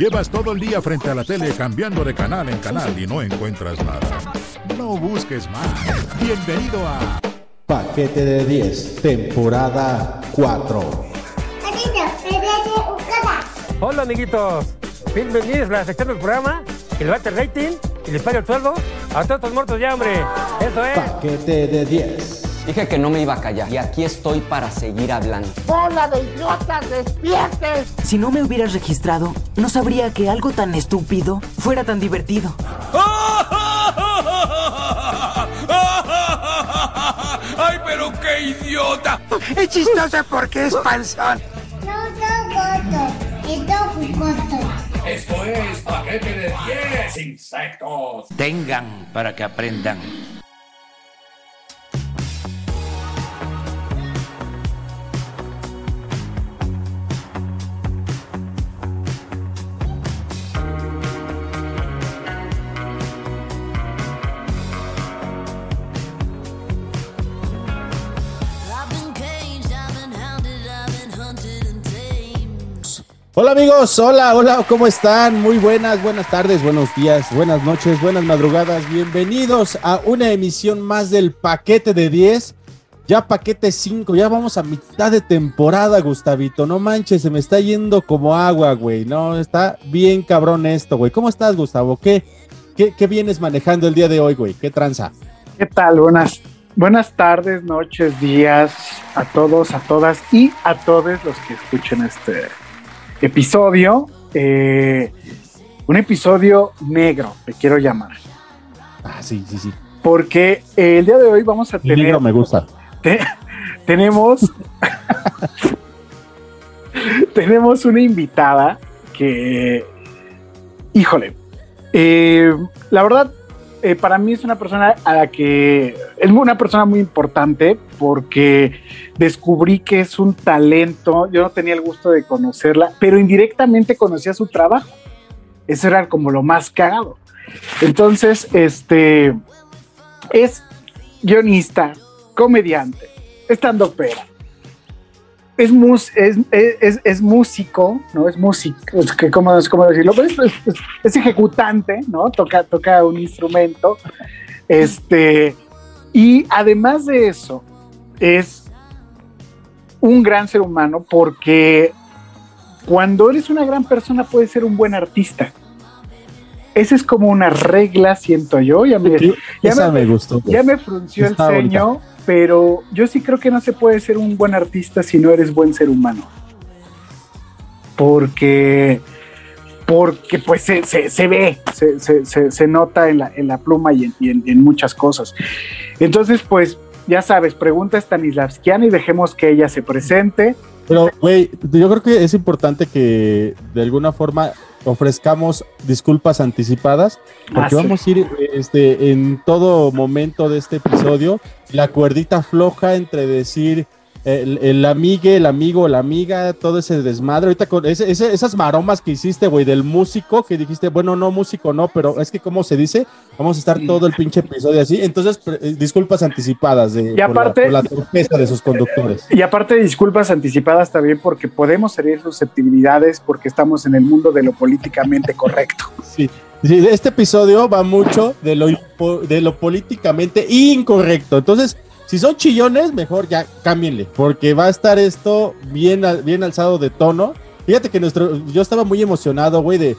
Llevas todo el día frente a la tele cambiando de canal en canal y no encuentras nada. No busques más. Bienvenido a Paquete de 10, temporada 4. Hola amiguitos, bienvenidos a la sección del programa el rating y le paga el sueldo a todos estos muertos ya, hombre. Eso es. Paquete de 10. Dije que no me iba a callar y aquí estoy para seguir hablando. ¡Bola de idiotas, despierten! Si no me hubieras registrado, no sabría que algo tan estúpido fuera tan divertido. ¡Ay, pero qué idiota! Es chistoso porque es panzón. No son gordos, es jugosos. Esto es paquete de 10 insectos. Tengan para que aprendan. Hola amigos, hola, hola, ¿cómo están? Muy buenas, buenas tardes, buenos días, buenas noches, buenas madrugadas. Bienvenidos a una emisión más del paquete de 10. Ya paquete 5, ya vamos a mitad de temporada, Gustavito. No manches, se me está yendo como agua, güey. No, está bien cabrón esto, güey. ¿Cómo estás, Gustavo? ¿Qué, qué, qué vienes manejando el día de hoy, güey? ¿Qué tranza? ¿Qué tal? Buenas, buenas tardes, noches, días a todos, a todas y a todos los que escuchen este episodio. eh, un episodio negro, le quiero llamar. Ah, sí, sí, sí. Porque eh, el día de hoy vamos a El tener. negro me gusta. te- tenemos. tenemos una invitada que. Híjole. eh, la verdad, eh, para mí es una persona a la que. Es una persona muy importante porque descubrí que es un talento. Yo no tenía el gusto de conocerla, pero indirectamente conocía su trabajo. Eso era como lo más cagado. Entonces, este. Es guionista, comediante, estando pera. Es, mus, es, es, es músico, ¿no? Es músico, es que, ¿cómo, cómo decirlo? Pues, es, ejecutante, ¿no? Toca, toca un instrumento. Este, y además de eso, es un gran ser humano porque cuando eres una gran persona puedes ser un buen artista. Esa es como una regla, siento yo. Ya me, ya Esa me- me gustó. güey. ya me frunció el ceño, pero yo sí creo que no se puede ser un buen artista si no eres buen ser humano. Porque, porque pues se, se- ve, se, se- nota en la, en la pluma y en, y en- en muchas cosas. Entonces, pues, ya sabes, pregunta a Stanislavskiana y dejemos que ella se presente. Pero, güey, yo creo que es importante que de alguna forma ofrezcamos disculpas anticipadas, porque Ah, sí. vamos a ir este, en todo momento de este episodio, la cuerdita floja entre decir el, el amigue, el amigo, la amiga, todo ese desmadre. Ahorita con ese- ese- esas maromas que hiciste, güey, del músico, que dijiste, bueno, no, músico no, pero es que, ¿cómo se dice? Vamos a estar todo el pinche episodio así. Entonces, eh, disculpas anticipadas de, Y por la- aparte- por la torpeza de sus conductores. Y aparte, disculpas anticipadas también porque podemos herir susceptibilidades porque estamos en el mundo de lo políticamente correcto. Sí. Este episodio va mucho de lo, de lo políticamente incorrecto. Entonces, si son chillones, mejor ya cámbienle, porque va a estar esto bien, bien alzado de tono. Fíjate que nuestro, yo estaba muy emocionado, güey, de,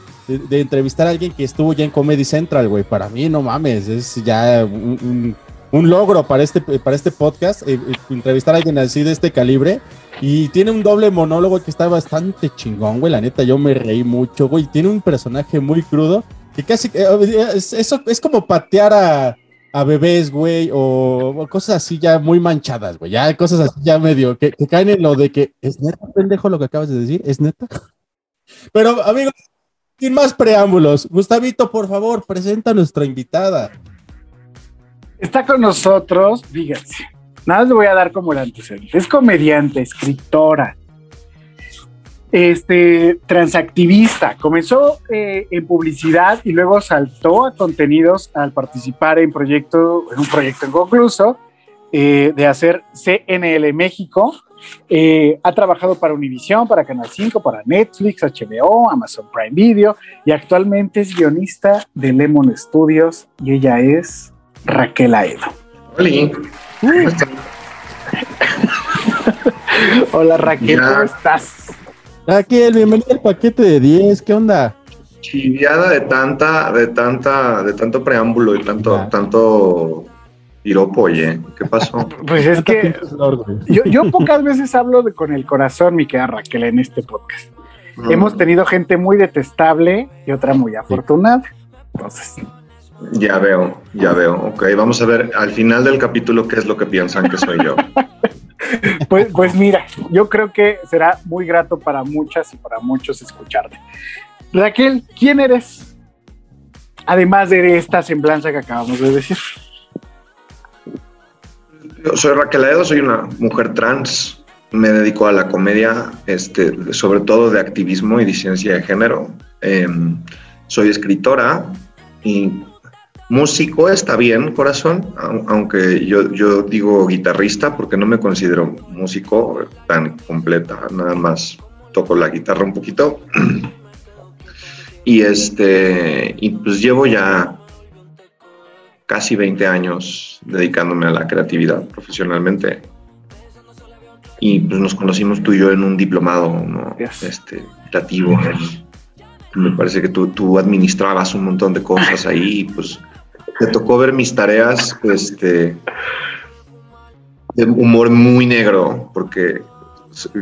entrevistar a alguien que estuvo ya en Comedy Central, güey. Para mí, no mames, es ya un, logro para este, para este podcast, eh, eh, entrevistar a alguien así de este calibre. Y tiene un doble monólogo que está bastante chingón, güey. La neta, yo me reí mucho, güey. Tiene un personaje muy crudo. Que casi. eh, es como patear a, a bebés, güey. O, cosas así ya muy manchadas, güey. Ya cosas así ya medio. Que, caen en lo de que. ¿Es neta, pendejo, lo que acabas de decir? ¿Es neta? Pero, amigos, sin más preámbulos. Gustavito, por favor, presenta a nuestra invitada. Está con nosotros, fíjense, nada le voy a dar como el antecedente. Es comediante, escritora, este, transactivista. Comenzó eh, en publicidad y luego saltó a contenidos al participar en, proyecto, en un proyecto inconcluso eh, de hacer CNL México. Eh, ha trabajado para Univision, para Canal 5, para Netflix, HBO, Amazon Prime Video y actualmente es guionista de Lemon Studios y ella es Raquel Aedo. Hola Raquel, ¿cómo estás? Raquel, bienvenida al paquete de 10, ¿qué onda? Chiviada de tanta, de tanta, de tanto preámbulo y tanto, tanto piropo, oye, ¿qué pasó? Pues es que yo, yo pocas veces hablo de, con el corazón, mi querida Raquel, en este podcast. Hemos tenido gente muy detestable y otra muy afortunada. Entonces. Ya veo, ya veo. Ok, vamos a ver al final del capítulo qué es lo que piensan que soy yo. pues, pues mira, yo creo que será muy grato para muchas y para muchos escucharte. Raquel, ¿quién eres? Además de esta semblanza que acabamos de decir. Yo soy Raquel Aedo, soy una mujer trans. Me dedico a la comedia, este, sobre todo de activismo y disidencia de género. Em, soy escritora y músico, está bien, corazón, aunque yo, yo digo guitarrista porque no me considero músico tan completa, nada más toco la guitarra un poquito. Y este, y pues llevo ya casi 20 años dedicándome a la creatividad profesionalmente. Y pues nos conocimos tú y yo en un diplomado ¿no? este, creativo. Me parece que tú, tú, administrabas un montón de cosas ahí y pues te tocó ver mis tareas este, de humor muy negro, porque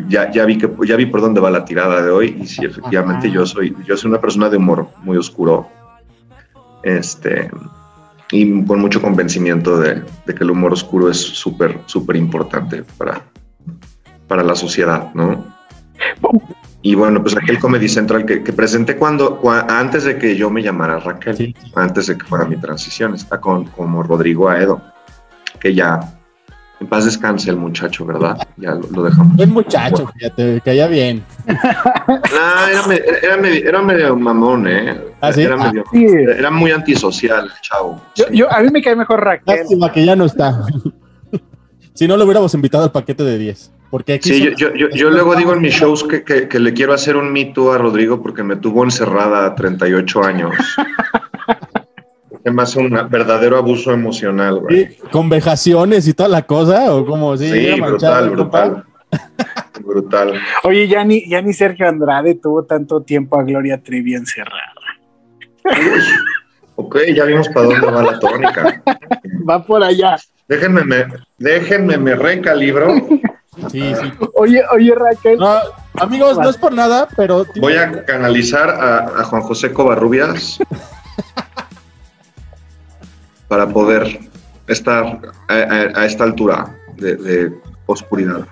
ya, ya, vi que, ya vi por dónde va la tirada de hoy y sí, efectivamente yo soy, yo soy una persona de humor muy oscuro. Este, y con mucho convencimiento de, que el humor oscuro es súper, súper importante para, para la sociedad, ¿no? Y bueno, pues aquel Comedy Central que, presenté cuando, antes de que yo me llamara Raquel, antes de que fuera mi transición, está con como Rodrigo Aedo, que ya en paz descanse el muchacho, ¿verdad? Ya lo, dejamos. El muchacho, fíjate, caía bien. No, era, medio, mamón, ¿eh? ¿Ah, sí? Era, medio, era muy antisocial el chavo. Yo, a mí me cae mejor Raquel. Lástima que ya no está. si no, lo hubiéramos invitado al paquete de 10. Porque aquí sí, yo, yo, yo, luego digo en mis shows que, que, le quiero hacer un mito a Rodrigo porque me tuvo encerrada 38 años. Es más un verdadero abuso emocional, güey. ¿Con vejaciones y toda la cosa? ¿O como Sí, brutal, brutal. brutal. Oye, ya ni, ya ni Sergio Andrade tuvo tanto tiempo a Gloria Trevi encerrada. ok, ya vimos para dónde va la tónica. va por allá. Déjenme, me, déjenme, me recalibro. Sí, sí. Oye, oye, Raquel. amigos, no es por nada, pero. Voy a canalizar a, a Juan José Covarrubias para poder estar a, esta altura de, oscuridad.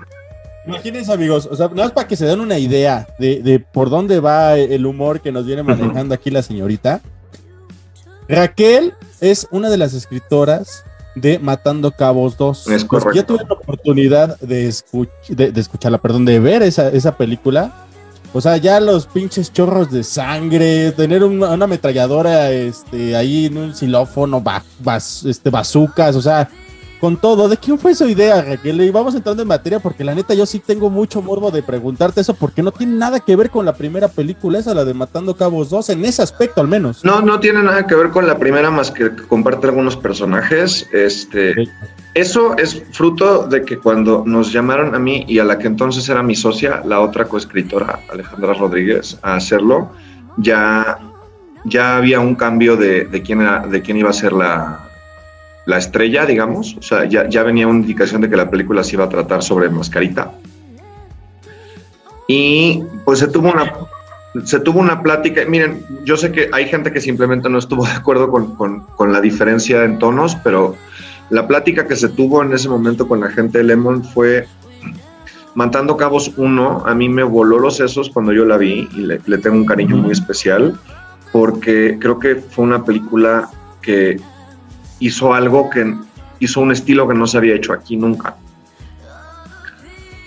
Imagínense, amigos, o sea, nada más para que se den una idea de, por dónde va el humor que nos viene manejando aquí la señorita. Raquel es una de las escritoras de Matando Cabos 2. Es correcto. Yo tuve la oportunidad de, de, escucharla, perdón, de ver esa, esa película. O sea, ya los pinches chorros de sangre, tener una, ametralladora este, ahí en un xilófono, este, bazucas, o sea, con todo. ¿De quién fue esa idea, Raquel? Y vamos entrando en materia porque la neta yo sí tengo mucho morbo de preguntarte eso porque no tiene nada que ver con la primera película, esa, la de Matando Cabos 2, en ese aspecto al menos. No, no tiene nada que ver con la primera más que comparte algunos personajes. Este, Eso es fruto de que cuando nos llamaron a mí y a la que entonces era mi socia, la otra coescritora, Alejandra Rodríguez, a hacerlo, ya, ya había un cambio de, de quién, era, de quién iba a ser la, la estrella, digamos. O sea, ya, ya venía una indicación de que la película se iba a tratar sobre Mascarita. Y pues se tuvo una, se tuvo una plática. Miren, yo sé que hay gente que simplemente no estuvo de acuerdo con, la diferencia en tonos, pero la plática que se tuvo en ese momento con la gente de Lemon fue Matando Cabos 1. A mí me voló los sesos cuando yo la vi y le, le tengo un cariño muy especial porque creo que fue una película que hizo algo que hizo un estilo que no se había hecho aquí nunca.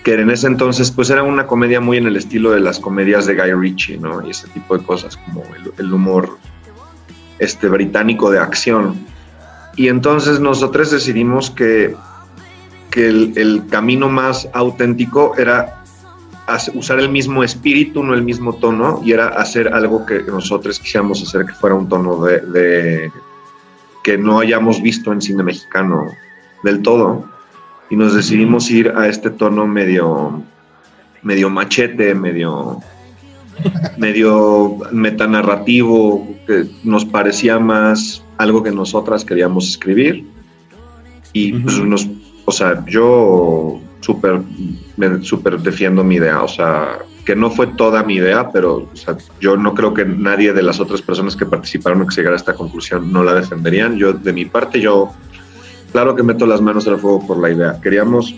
Que en ese entonces, pues era una comedia muy en el estilo de las comedias de Guy Ritchie, ¿no? Y ese tipo de cosas, como el, humor este, británico de acción. Y entonces nosotros decidimos que que el, el camino más auténtico era usar el mismo espíritu, no el mismo tono, y era hacer algo que nosotros quisiéramos hacer que fuera un tono de, de- que no hayamos visto en cine mexicano del todo. Y nos decidimos ir a este tono medio, medio machete, medio, medio metanarrativo, que nos parecía más algo que nosotras queríamos escribir. Y pues nos, o sea, yo súper me súper defiendo mi idea, o sea, que no fue toda mi idea, pero yo no creo que nadie de las otras personas que participaron o que llegara a esta conclusión no la defenderían. Yo, de mi parte, yo, claro que meto las manos al fuego por la idea. Queríamos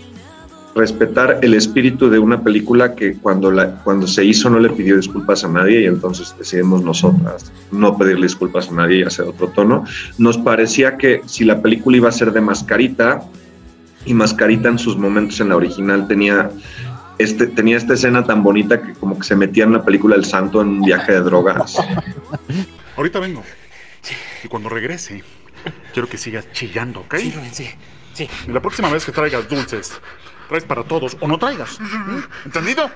respetar el espíritu de una película que cuando, la, cuando se hizo no le pidió disculpas a nadie y entonces decidimos nosotras no pedirle disculpas a nadie y hacer otro tono. Nos parecía que si la película iba a ser de mascarita, y Mascarita en sus momentos en la original tenía, este, tenía esta escena tan bonita que como que se metía en la película El Santo en un viaje de drogas. Ahorita vengo. Y cuando regrese, quiero que sigas chillando, ¿ok? Sí, sí, sí. Y la próxima vez que traigas dulces, traes para todos o no traigas. ¿Entendido?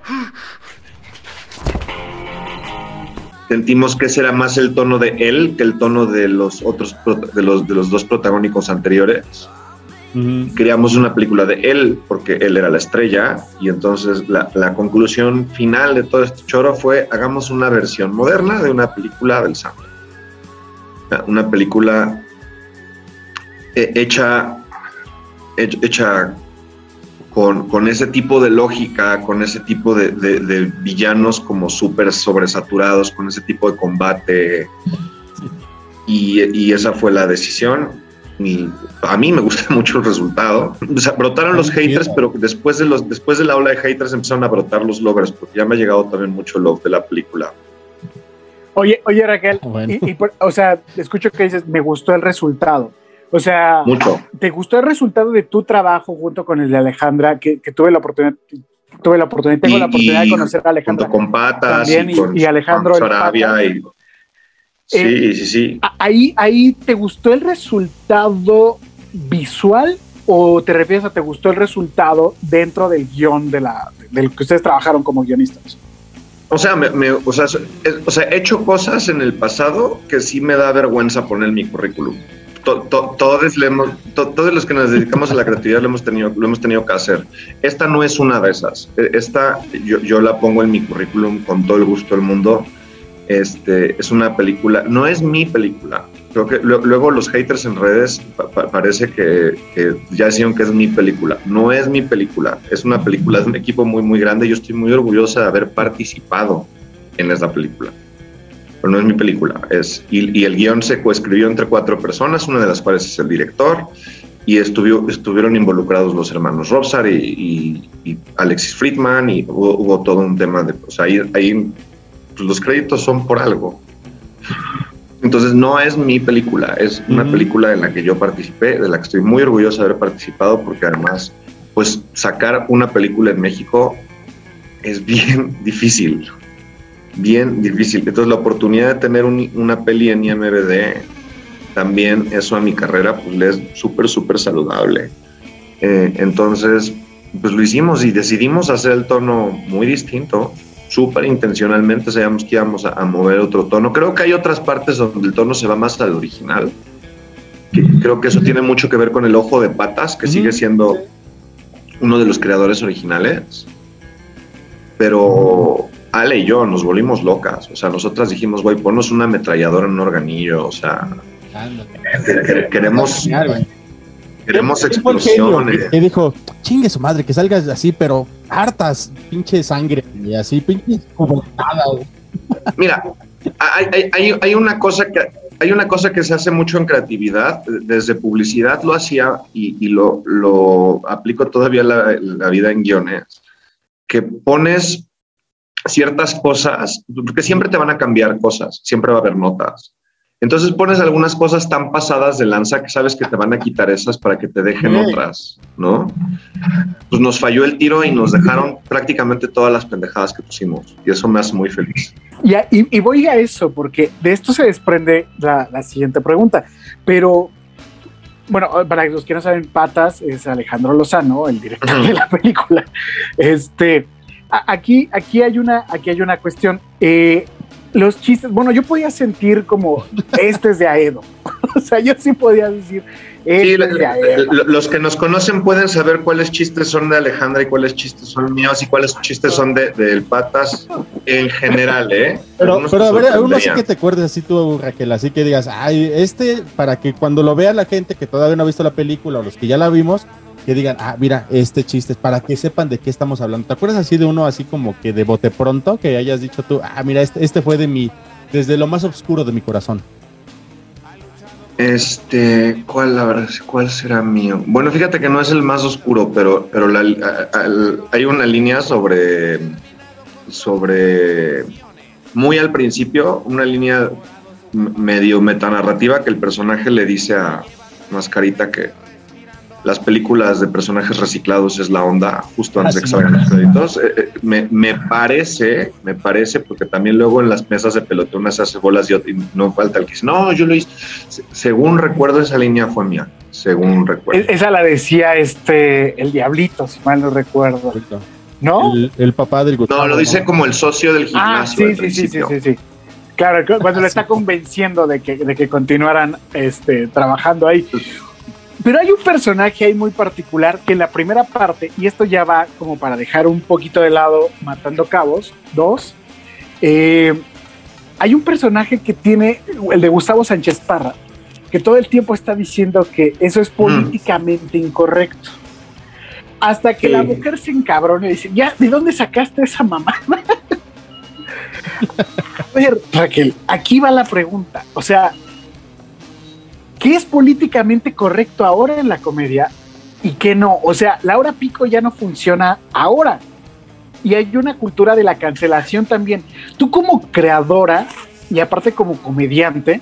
Sentimos que ese era más el tono de él que el tono de los otros de los, de los dos protagónicos anteriores. Queríamos una película de él porque él era la estrella y entonces la, la conclusión final de todo este choro fue hagamos una versión moderna de una película del santo. Una película eh, hecha, hech- hecha con, con ese tipo de lógica, con ese tipo de, de- de villanos como súper sobresaturados, con ese tipo de combate. Y, y esa fue la decisión. A mí me gusta mucho el resultado. O sea, brotaron los haters, pero después de, los, después de la ola de haters empezaron a brotar los lovers, porque ya me ha llegado también mucho love de la película. Oye, oye Raquel, Bueno. y, y por- o sea, escucho que dices, me gustó el resultado. O sea, Mucho. ¿te gustó el resultado de tu trabajo junto con el de Alejandra? Que, que tuve la oportunidad, tuve la oportunidad, tengo Y- la oportunidad de conocer a Alejandra. Junto con Patas También, y, y- con, y Alejandro con Sarabia. Y, sí, Eh, sí, sí. A- Ahí, ahí, ¿te gustó el resultado visual o te refieres a te gustó el resultado dentro del guion de la, del que ustedes trabajaron como guionistas? O sea, me- me- o, sea, es- o sea, he hecho cosas en el pasado que sí me da vergüenza poner en mi currículum. To- to- todos, le hemos- to- todos los que nos dedicamos a la creatividad lo hemos tenido, lo hemos tenido que hacer. Esta no es una de esas. E- Esta yo, yo la pongo en mi currículum con todo el gusto del mundo. Este, es una película, no es mi película. Creo que lu- luego los haters en redes pa- pa- parece que, que ya decían que es mi película. No es mi película, es una película de un equipo muy, muy grande. Yo estoy muy orgullosa de haber participado en esta película. Pero no es mi película. Es, y, y el guion se coescribió entre cuatro personas, una de las cuales es el director, y estuvo, estuvieron involucrados los hermanos Robsar y, y- y Alexis Friedman, y hubo, hubo todo un tema de. Sea, ahí, ahí, pues, los créditos son por algo. Entonces no es mi película, es una película en la que yo participé, de la que estoy muy orgulloso de haber participado, porque además, pues sacar una película en México es bien difícil, bien difícil. Entonces la oportunidad de tener un- una peli en IMBD, también eso a mi carrera, pues le es súper, súper saludable. Eh, entonces, pues lo hicimos y decidimos hacer el tono muy distinto, súper intencionalmente sabíamos que íbamos a, a mover otro tono. Creo que hay otras partes donde el tono se va más al original. Que creo que eso tiene mucho que ver con el ojo de patas, que sigue siendo uno de los creadores originales. Pero Ale y yo nos volvimos locas. O sea, nosotras dijimos, güey, ponnos una ametralladora en un organillo. O sea, que- que- queremos, queremos ¿Quién fue el genio explosiones. que, dijo, chingue su madre, que salgas así, pero hartas, pinche sangre, y así, pinche cubertada, güey. Mira, hay, hay- hay- hay una cosa que hay una cosa que se hace mucho en creatividad, desde publicidad lo hacía y, y lo, lo aplico todavía la, la vida en guiones, que pones ciertas cosas, porque siempre te van a cambiar cosas, siempre va a haber notas. Entonces pones algunas cosas tan pasadas de lanza que sabes que te van a quitar esas para que te dejen otras, ¿no? Pues nos falló el tiro y nos dejaron prácticamente todas las pendejadas que pusimos y eso me hace muy feliz. Y, a- y- y voy a eso, porque de esto se desprende la, la siguiente pregunta. Pero bueno, para los que no saben, Patas es Alejandro Lozano, el director de la película. Este, aquí, aquí hay una, aquí hay una cuestión. Eh, los chistes, bueno, yo podía sentir como este es de Aedo. o sea, yo sí podía decir, este es de Aedo. los que nos conocen pueden saber cuáles chistes son de Alejandra y cuáles chistes son míos y cuáles chistes son de, del Patas en general, ¿eh? Pero, pero a ver, uno sí que te acuerdes así tú, Raquel, así que digas, ay, este, para que cuando lo vea la gente que todavía no ha visto la película o los que ya la vimos, que digan, ah, mira, este chiste es para que sepan de qué estamos hablando. ¿Te acuerdas así de uno así como que de bote pronto que hayas dicho tú, ah, mira, este, este fue de mi, desde lo más oscuro de mi corazón? Este, ¿cuál la verdad? ¿Cuál será mío? Bueno, fíjate que no es el más oscuro, pero, pero hay una línea sobre, sobre, muy al principio, una línea medio metanarrativa que el personaje le dice a Mascarita que, las películas de personajes reciclados es la onda justo antes de que salgan los créditos. Eh, eh, me, parece, me parece, porque también luego en las mesas de pelotón se hace bolas y, no falta el que dice, no, yo lo hice. Según recuerdo, esa línea fue mía, según recuerdo. Esa la decía este, el Diablito, si mal no recuerdo. ¿No? El, papá del Gustavo. No, lo dice como el socio del ah, gimnasio. Ah, sí, sí, sí, sí, sí, Claro, cuando le está convenciendo de que, de que continuaran este, trabajando ahí. Pero hay un personaje ahí muy particular que en la primera parte, y esto ya va como para dejar un poquito de lado Matando Cabos, dos, eh, hay un personaje que tiene, el de Gustavo Sánchez Parra, que todo el tiempo está diciendo que eso es políticamente incorrecto. Hasta que la mujer se encabrona y dice, ya, ¿de dónde sacaste esa mamá? A ver, Raquel, aquí va la pregunta. O sea, qué es políticamente correcto ahora en la comedia y qué no. O sea, Laura Pico ya no funciona ahora. Y hay una cultura de la cancelación también. Tú como creadora y aparte como comediante,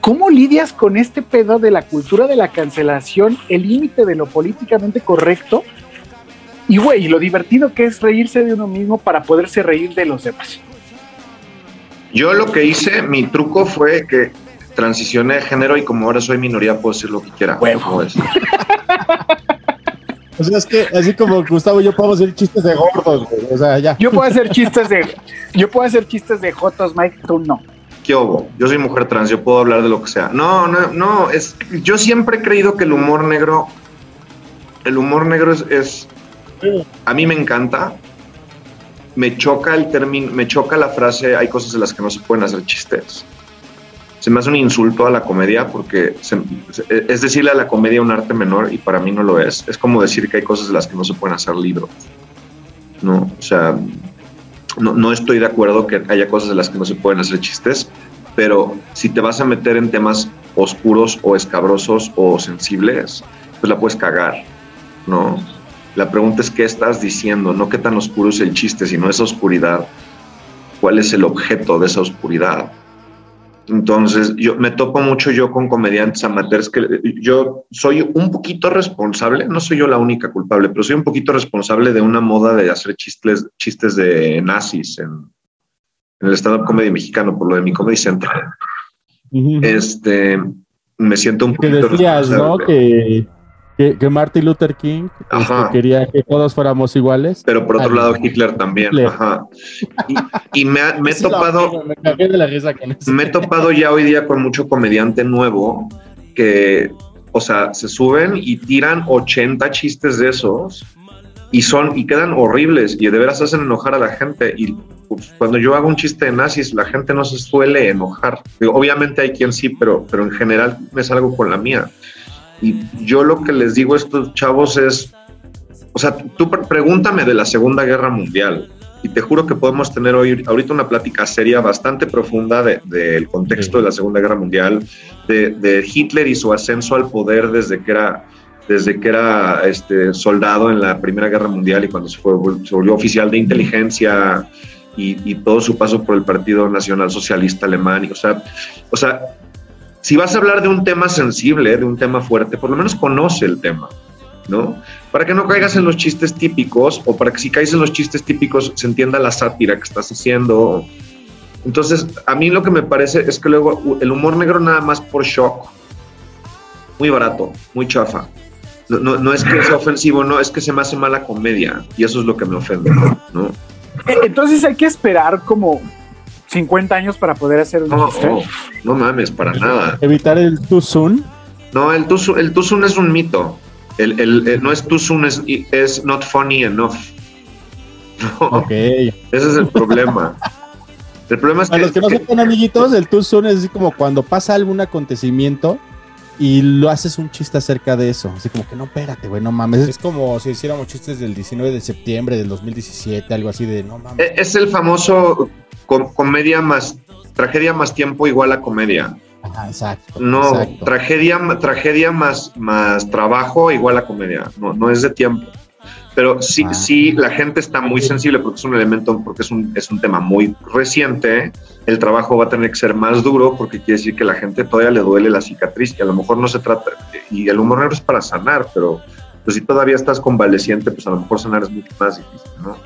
¿cómo lidias con este pedo de la cultura de la cancelación, el límite de lo políticamente correcto? Y güey, lo divertido que es reírse de uno mismo para poderse reír de los demás. Yo lo que hice, mi truco fue que transicioné de género y como ahora soy minoría puedo decir lo que quiera. O sea, es que así como Gustavo, yo puedo hacer chistes de gordos, O sea, ya. Yo puedo hacer chistes de. Yo puedo hacer chistes de Jotos, Mike, tú no. ¿Qué hubo? Yo soy mujer trans, yo puedo hablar de lo que sea. No, no, no. Es, yo siempre he creído que el humor negro. El humor negro es. es a mí me encanta. Me choca el término, me choca la frase, hay cosas de las que no se pueden hacer chistes se me hace un insulto a la comedia porque es decirle a la comedia un arte menor y para mí no lo es. Es como decir que hay cosas de las que no se pueden hacer libros. ¿no? O sea, no, no estoy de acuerdo que haya cosas de las que no se pueden hacer chistes, pero si te vas a meter en temas oscuros o escabrosos o sensibles, pues la puedes cagar, ¿no? La pregunta es qué estás diciendo, no qué tan oscuro es el chiste, sino esa oscuridad. ¿Cuál es el objeto de esa oscuridad? Entonces, yo me topo mucho yo con comediantes amateurs que yo soy un poquito responsable, no soy yo la única culpable, pero soy un poquito responsable de una moda de hacer chistes, chistes de nazis en, el stand-up comedy mexicano, por lo de mi Comedy Central. Este, me siento un poquito que decías, ¿no? Que que, Martin Luther King este, quería que todos fuéramos iguales. Pero por otro lado, Hitler también. Y, me, he topado. Me, he topado ya hoy día con mucho comediante nuevo que, o sea, se suben y tiran 80 chistes de esos y son y quedan horribles y de veras hacen enojar a la gente. Y pues, cuando yo hago un chiste de nazis, la gente no se suele enojar. obviamente hay quien sí, pero, pero en general me salgo con la mía. Y yo lo que les digo a estos chavos es, o sea, tú pregúntame de la Segunda Guerra Mundial y te juro que podemos tener hoy ahorita una plática seria bastante profunda del contexto de la Segunda Guerra Mundial, de, Hitler y su ascenso al poder desde que era desde que era este, soldado en la Primera Guerra Mundial y cuando se, fue, se volvió oficial de inteligencia y, y, todo su paso por el Partido Nacional Socialista Alemán. Y, o, sea, o sea, si vas a hablar de un tema sensible, de un tema fuerte, por lo menos conoce el tema, ¿no? Para que no caigas en los chistes típicos o para que si caes en los chistes típicos se entienda la sátira que estás haciendo. Entonces, a mí lo que me parece es que luego el humor negro nada más por shock muy barato, muy chafa. No, no, no es que sea ofensivo, no, es que se me hace mala comedia y eso es lo que me ofende, ¿no? Eh, Entonces hay que esperar como 50 años para poder hacer un No, chiste. no, mames, para nada. Evitar el too soon. No, el too soon, el too soon es un mito. El, el- el- no es too soon, es, es not funny enough. No, Ok. ese es el problema. El problema es Para los que no sepan, amiguitos, el too soon es así como cuando pasa algún acontecimiento y lo haces un chiste acerca de eso. Así como que no, espérate, güey, no mames. Es como si hiciéramos chistes del 19 de septiembre del 2017, algo así de no mames. E- Es el famoso com- comedia más tragedia más tiempo igual a comedia. Ajá, exacto. No, exacto. tragedia, tragedia más, más trabajo igual a comedia. No, no es de tiempo. Pero sí, Ah. sí, la gente está muy sensible porque es un elemento, porque es un, es un tema muy reciente. El trabajo va a tener que ser más duro porque quiere decir que la gente todavía le duele la cicatriz y a lo mejor no se trata. Y el humor negro es para sanar, pero pues, si todavía estás convaleciente, pues a lo mejor sanar es mucho más difícil, ¿no?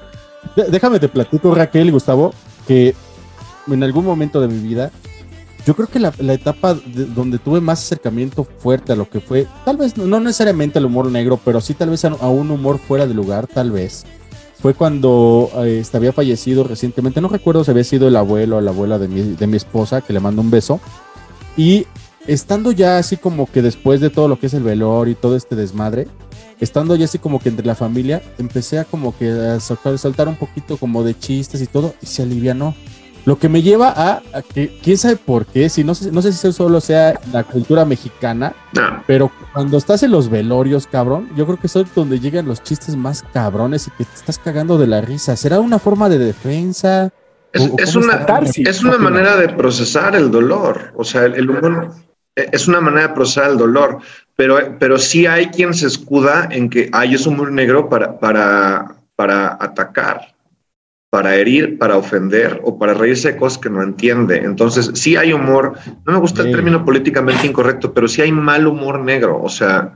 Déjame te platico, Raquel y Gustavo, que en algún momento de mi vida, yo creo que la, la etapa de- donde tuve más acercamiento fuerte a lo que fue, tal vez no, necesariamente al humor negro, pero sí tal vez a un humor fuera de lugar, tal vez, fue cuando eh, este, había fallecido recientemente, no recuerdo si había sido el abuelo o la abuela de mi, de mi esposa, que le mando un beso, y estando ya así como que después de todo lo que es el velor y todo este desmadre, estando ya así como que entre la familia, empecé a como que a soltar, soltar un poquito como de chistes y todo, y se alivianó. Lo que me lleva a, a que, quién sabe por qué, si no, sé- no sé si eso solo sea la cultura mexicana, No. pero cuando estás en los velorios, cabrón, yo creo que es donde llegan los chistes más cabrones y que te estás cagando de la risa. ¿Será una forma de defensa? Es, ¿O- o es cómo una, es una manera de procesar el dolor. O sea, el, el humor eh, es una manera de procesar el dolor, pero, pero sí hay quien se escuda en que hay es humor negro para, para, para atacar, para herir, para ofender o para reírse de cosas que no entiende. Entonces, sí hay humor, no me gusta el término políticamente incorrecto, pero sí hay mal humor negro. O sea,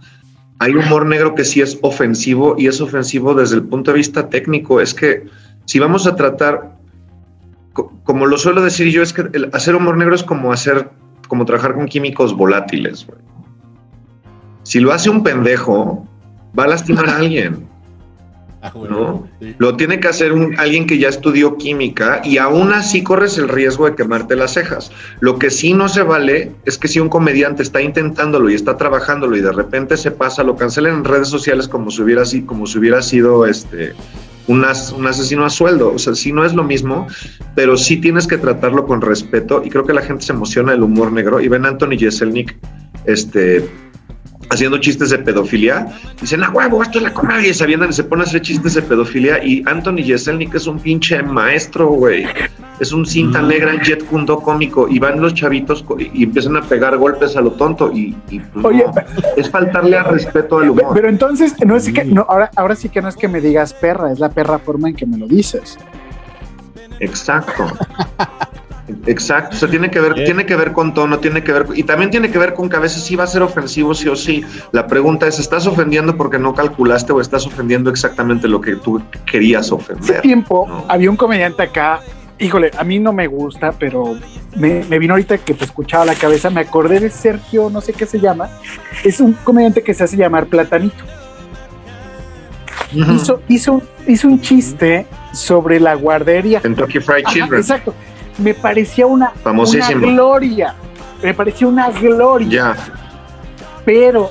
hay humor negro que sí es ofensivo y es ofensivo desde el punto de vista técnico. Es que si vamos a tratar co- como lo suelo decir yo, es que el hacer humor negro es como hacer, como trabajar con químicos volátiles. Si lo hace un pendejo, va a lastimar a alguien. ¿No? Lo tiene que hacer un, alguien que ya estudió química y aún así corres el riesgo de quemarte las cejas. Lo que sí no se vale es que si un comediante está intentándolo y está trabajándolo y de repente se pasa, lo cancelen en redes sociales como si hubiera, si- como si hubiera sido este, un, as- un asesino a sueldo. O sea, sí no es lo mismo, pero sí tienes que tratarlo con respeto y creo que la gente se emociona del humor negro y ven a Anthony Jeselnik este, haciendo chistes de pedofilia, dicen, ah, huevo, esto es la comedia, y se avientan y se ponen a hacer chistes de pedofilia, y Anthony Jeselnik es un pinche maestro, güey. Es un cinta negra en jet kundo cómico, y van los chavitos y, y empiezan a pegar golpes a lo tonto, y, y, pues, Oye, no, es faltarle al respeto al humor. Pero entonces, no es que, no, ahora, ahora sí que no es que me digas perra, es la perra forma en que me lo dices. Exacto. Exacto, o sea, tiene que ver, tiene que ver con tono, tiene que ver, y también tiene que ver con que a veces sí va a ser ofensivo, sí o sí. La pregunta es, ¿estás ofendiendo porque no calculaste o estás ofendiendo exactamente lo que tú querías Hace ofender? tiempo había un comediante acá, híjole, a mí no me gusta, pero me, me vino ahorita que te escuchaba a la cabeza, me acordé de Sergio, no sé qué se llama, es un comediante que se hace llamar Platanito. hizo, hizo, un- hizo un chiste sobre la guardería. Kentucky Fried Ajá, Children. exacto. Me parecía una, una gloria. Me parecía una gloria. Ya. Pero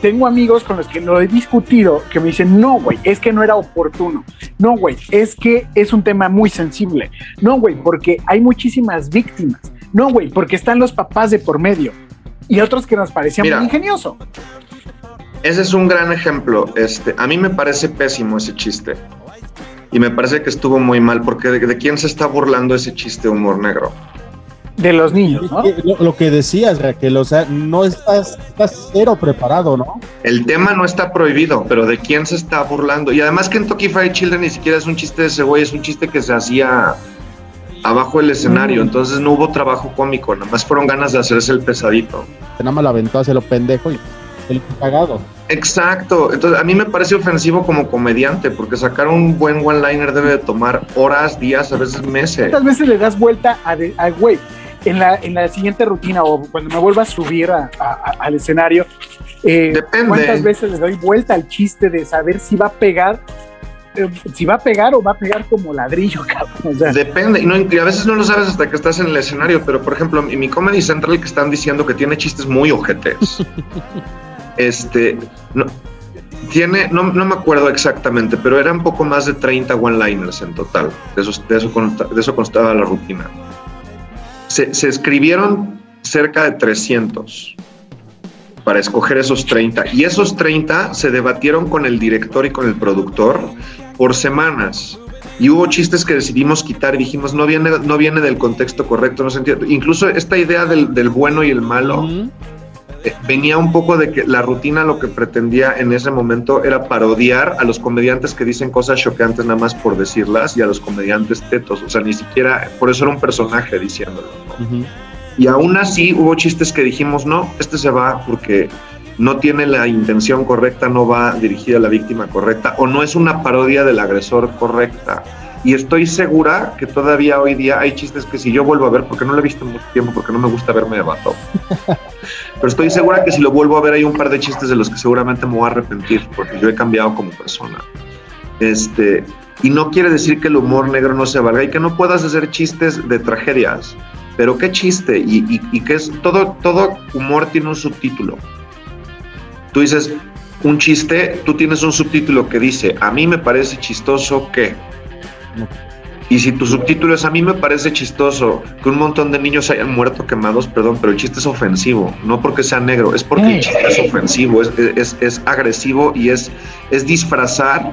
tengo amigos con los que lo he discutido que me dicen, no, güey, es que no era oportuno. No, güey, es que es un tema muy sensible. No, güey, porque hay muchísimas víctimas. No, güey, porque están los papás de por medio. Y otros que nos parecían Mira. muy ingenioso. Ese es un gran ejemplo. Este, a mí me parece pésimo ese chiste. Y me parece que estuvo muy mal, porque de, de quién se está burlando ese chiste de humor negro? De los niños, ¿no? Lo, lo que decías, Raquel, o sea, no estás, estás cero preparado, ¿no? El tema no está prohibido, pero ¿de quién se está burlando? Y además Kentucky Fried Children ni siquiera es un chiste de ese güey, es un chiste que se hacía abajo del escenario, Mm. entonces no hubo trabajo cómico, nada más fueron ganas de hacerse el pesadito. Nada más lo aventó hacia lo pendejo y el cagado. Exacto, entonces a mí me parece ofensivo como comediante, porque sacar un buen one-liner debe de tomar horas, días, a veces meses. ¿Cuántas veces le das vuelta a, de- a, güey? en la, en la siguiente rutina o cuando me vuelva a subir a- a- al escenario, eh, Depende. ¿cuántas veces le doy vuelta al chiste de saber si va a pegar? eh, si va a pegar o va a pegar como ladrillo, cabrón. O sea, Depende, y, no- y a veces no lo sabes hasta que estás en el escenario, pero por ejemplo, en mi Comedy Central que están diciendo que tiene chistes muy ojetes. este, no, tiene, no, no me acuerdo exactamente, pero eran poco más de 30 one-liners en total. De, eso, consta- de eso constaba la rutina. Se, se escribieron cerca de 300 para escoger esos 30. Y esos 30 se debatieron con el director y con el productor por semanas. Y hubo chistes que decidimos quitar y dijimos, no viene, no viene del contexto correcto, no se entiende. Incluso esta idea del, del bueno y el malo venía un poco de que la rutina lo que pretendía en ese momento era parodiar a los comediantes que dicen cosas chocantes nada más por decirlas y a los comediantes tetos. O sea, ni siquiera, por eso era un personaje diciéndolo. ¿no? Y aún así hubo chistes que dijimos, no, este se va porque no tiene la intención correcta, no va dirigida a la víctima correcta o no es una parodia del agresor correcta. Y estoy segura que todavía hoy día hay chistes que si yo vuelvo a ver, porque no lo he visto en mucho tiempo, porque no me gusta verme de vato, pero estoy segura que si lo vuelvo a ver hay un par de chistes de los que seguramente me voy a arrepentir, porque yo he cambiado como persona. Este, y no quiere decir que el humor negro no se valga y que no puedas hacer chistes de tragedias. Pero qué chiste, y, y, y que es todo, todo humor tiene un subtítulo. Tú dices, un chiste, tú tienes un subtítulo que dice, a mí me parece chistoso que. Y si tu subtítulo es a mí me parece chistoso que un montón de niños hayan muerto quemados, perdón, pero el chiste es ofensivo, no porque sea negro, es porque el chiste es ofensivo, es, es, es agresivo y es, es disfrazar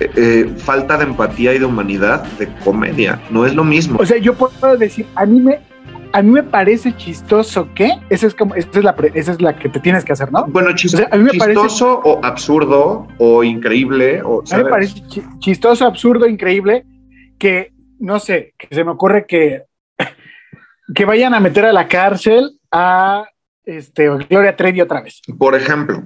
eh, eh, falta de empatía y de humanidad de comedia, no es lo mismo. o sea, yo puedo decir, a mí me, a mí me parece chistoso que, esa es como, esa es la, pre- esa es la que te tienes que hacer, ¿no? Bueno, chis- O sea, a mí me parece- chistoso o absurdo o increíble o A mí me parece chi- chistoso, absurdo, increíble que, no sé, que se me ocurre que, que vayan a meter a la cárcel a este, Gloria Trevi otra vez. Por ejemplo.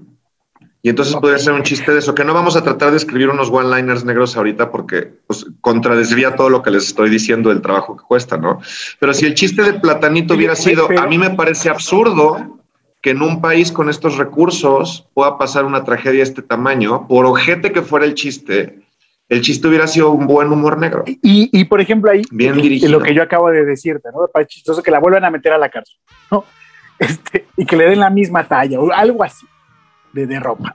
Y entonces podría ser un chiste de eso, que no vamos a tratar de escribir unos one-liners negros ahorita porque pues, contradesvía todo lo que les estoy diciendo del trabajo que cuesta, ¿no? Pero si el chiste de Platanito hubiera sido, a mí me parece absurdo que en un país con estos recursos pueda pasar una tragedia de este tamaño, por ojete que fuera el chiste, el chiste hubiera sido un buen humor negro. Y, y, por ejemplo, ahí, Bien y dirigido. lo que yo acabo de decirte, ¿no? Parece chistoso que la vuelvan a meter a la cárcel, ¿no? Este, y que le den la misma talla o algo así de, de ropa.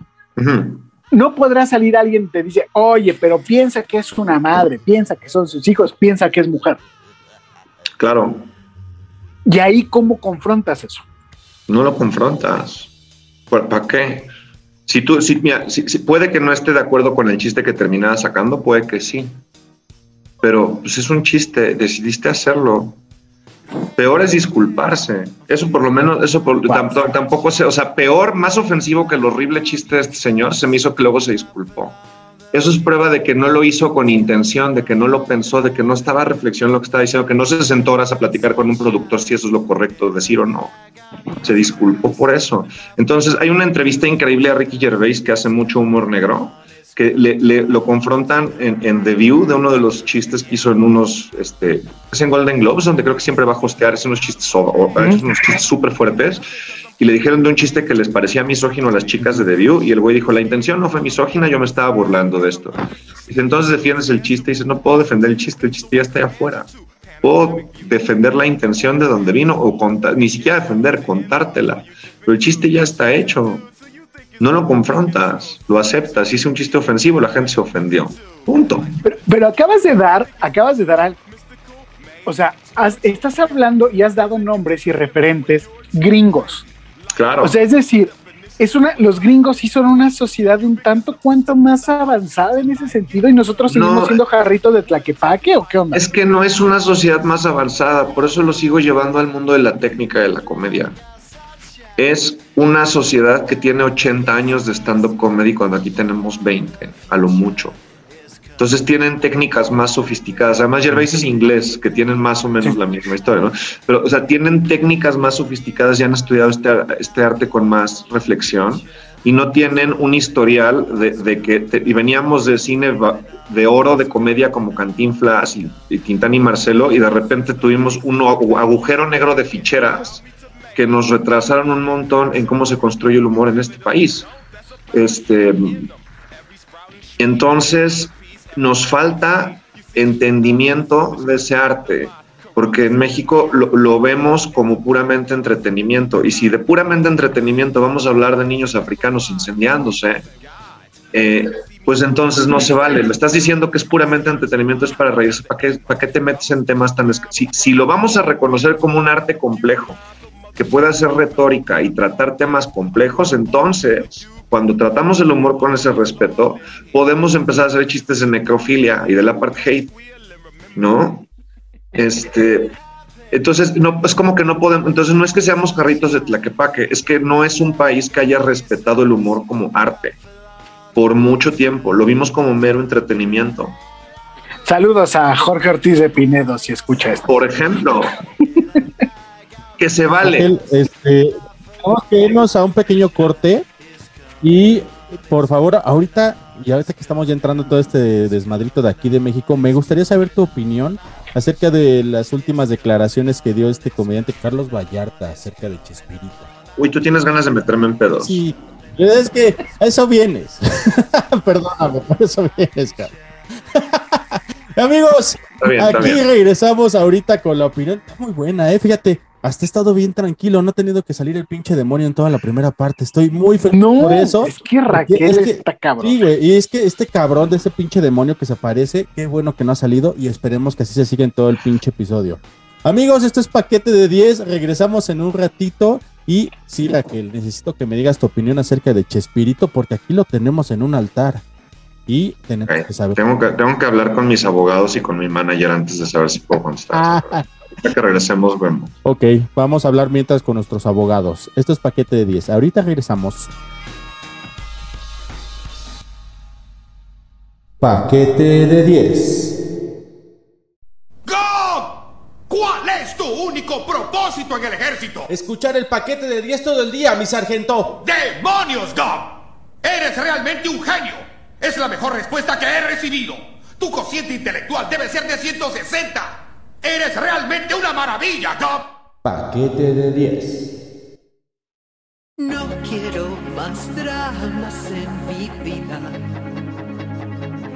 No podrá salir alguien y te dice, oye, pero piensa que es una madre, piensa que son sus hijos, piensa que es mujer. Claro, Y ahí, ¿cómo confrontas eso? no lo confrontas. ¿Para qué? Si tú, si, mira, si- si puede que no esté de acuerdo con el chiste que terminaba sacando, puede que sí. Pero pues, es un chiste, decidiste hacerlo. Peor es disculparse. Eso por lo menos, eso por- tam- tampoco sé, o sea, peor, más ofensivo que el horrible chiste de este señor, se me hizo que luego se disculpó. Eso es prueba de que no lo hizo con intención, de que no lo pensó, de que no estaba reflexionando lo que estaba diciendo, que no se sentó horas a platicar con un productor si eso es lo correcto decir o no. Se disculpó por eso. Entonces, hay una entrevista increíble a Ricky Gervais que hace mucho humor negro, que le, le- lo confrontan en, en The View de uno de los chistes que hizo en unos, este, es en Golden Globes, donde creo que siempre va a hostear, es unos chistes, o- es unos chistes súper fuertes, y le dijeron de un chiste que les parecía misógino a las chicas de The View, y el güey dijo, la intención no fue misógina, yo me estaba burlando de esto. Dice, entonces defiendes el chiste, y dice, no puedo defender el chiste, el chiste ya está ahí afuera. Puedo defender la intención de donde vino, o contar, ni siquiera defender, contártela, pero el chiste ya está hecho. No lo confrontas, lo aceptas. Hice un chiste ofensivo, la gente se ofendió. Punto. Pero, pero acabas de dar, acabas de dar algo. O sea, has- estás hablando y has dado nombres y referentes gringos. Claro. O sea, es decir, es una, los gringos sí son una sociedad un tanto cuanto más avanzada en ese sentido y nosotros seguimos No. siendo jarritos de tlaquepaque o qué onda. Es que no es una sociedad más avanzada, por eso lo sigo llevando al mundo de la técnica de la comedia. Es una sociedad que tiene 80 años de stand-up comedy cuando aquí tenemos 20, a lo mucho. Entonces tienen técnicas más sofisticadas. Además, Gervais es inglés, que tienen más o menos la misma historia, ¿no? Pero, o sea, tienen técnicas más sofisticadas, ya han estudiado este, este arte con más reflexión y no tienen un historial de, de que, te- y veníamos de cine de oro, de comedia como Cantinflas y, y Tintán y Marcelo, y de repente tuvimos un agu- agujero negro de ficheras que nos retrasaron un montón en cómo se construye el humor en este país. Este, entonces, nos falta entendimiento de ese arte, porque en México lo, vemos como puramente entretenimiento, y si de puramente entretenimiento vamos a hablar de niños africanos incendiándose, eh, pues entonces no se vale. Me estás diciendo que es puramente entretenimiento, es para reírse. ¿Para qué, qué te metes en temas tan... Si, si lo vamos a reconocer como un arte complejo, que pueda ser retórica y tratar temas complejos, entonces, cuando tratamos el humor con ese respeto, podemos empezar a hacer chistes de necrofilia y del apartheid, ¿no? Este, entonces, no, es como que no podemos, entonces no es que seamos carritos de Tlaquepaque, es que no es un país que haya respetado el humor como arte por mucho tiempo, lo vimos como mero entretenimiento. Saludos a Jorge Ortiz de Pinedo, si escucha esto. Por ejemplo, que se vale. Este, tenemos que irnos a un pequeño corte y por favor, ahorita y ahorita que estamos ya entrando todo este desmadrito de aquí de México, me gustaría saber tu opinión acerca de las últimas declaraciones que dio este comediante Carlos Vallarta acerca de Chespirito. Uy, tú tienes ganas de meterme en pedos. Sí, es que a eso vienes. Perdóname, por eso vienes, cara. Amigos, bien, aquí regresamos ahorita con la opinión. Está muy buena, eh. Fíjate, hasta he estado bien tranquilo, no he tenido que salir el pinche demonio en toda la primera parte. Estoy muy feliz No, por eso. es que Raquel es que- está cabrón. Sí, güey, y es que este cabrón de ese pinche demonio que se aparece, qué bueno que no ha salido y esperemos que así se siga en todo el pinche episodio. Amigos, esto es paquete de 10, regresamos en un ratito y sí, Raquel, necesito que me digas tu opinión acerca de Chespirito porque aquí lo tenemos en un altar y tenemos que saber. Tengo que, tengo que hablar con mis abogados y con mi manager antes de saber si puedo contestar. Ahorita que regresemos, vemos. ok, vamos a hablar mientras con nuestros abogados. Esto es paquete de 10, ahorita regresamos. Paquete de 10. ¿Cuál es tu único propósito en el ejército? Escuchar el paquete de 10 todo el día, mi sargento. ¡Demonios, Gob! ¡Eres realmente un genio! Es la mejor respuesta que he recibido. Tu cociente intelectual debe ser de 160. ¡Eres realmente una maravilla, Gob! Paquete de 10. No quiero más dramas en mi vida,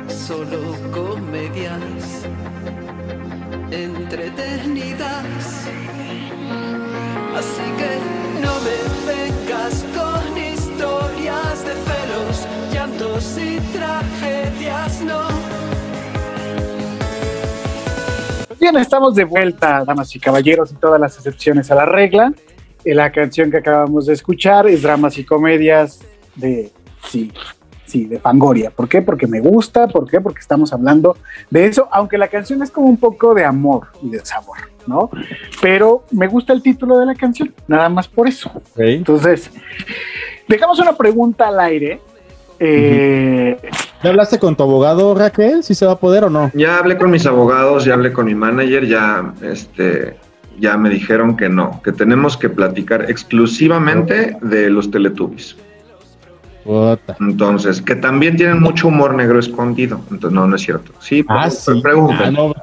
solo comedias entretenidas. Así que no me vengas con historias de celos, llantos y tragedias, no. Bien, estamos de vuelta, damas y caballeros, y todas las excepciones a la regla. Eh, La canción que acabamos de escuchar es Dramas y Comedias de, sí, sí, de Fangoria. ¿Por qué? Porque me gusta, ¿por qué? Porque estamos hablando de eso, aunque la canción es como un poco de amor y de sabor, ¿no? Pero me gusta el título de la canción, nada más por eso. Entonces, dejamos una pregunta al aire. Eh, ¿Ya hablaste con tu abogado, Raquel? ¿Si se va a poder o no? Ya hablé con mis abogados, ya hablé con mi manager, ya, este, ya me dijeron que no, que tenemos que platicar exclusivamente de los Teletubbies. Entonces, que también tienen mucho humor negro escondido. Entonces, no, no es cierto. Sí, Ah, pre- sí. pregunten. Ah, no.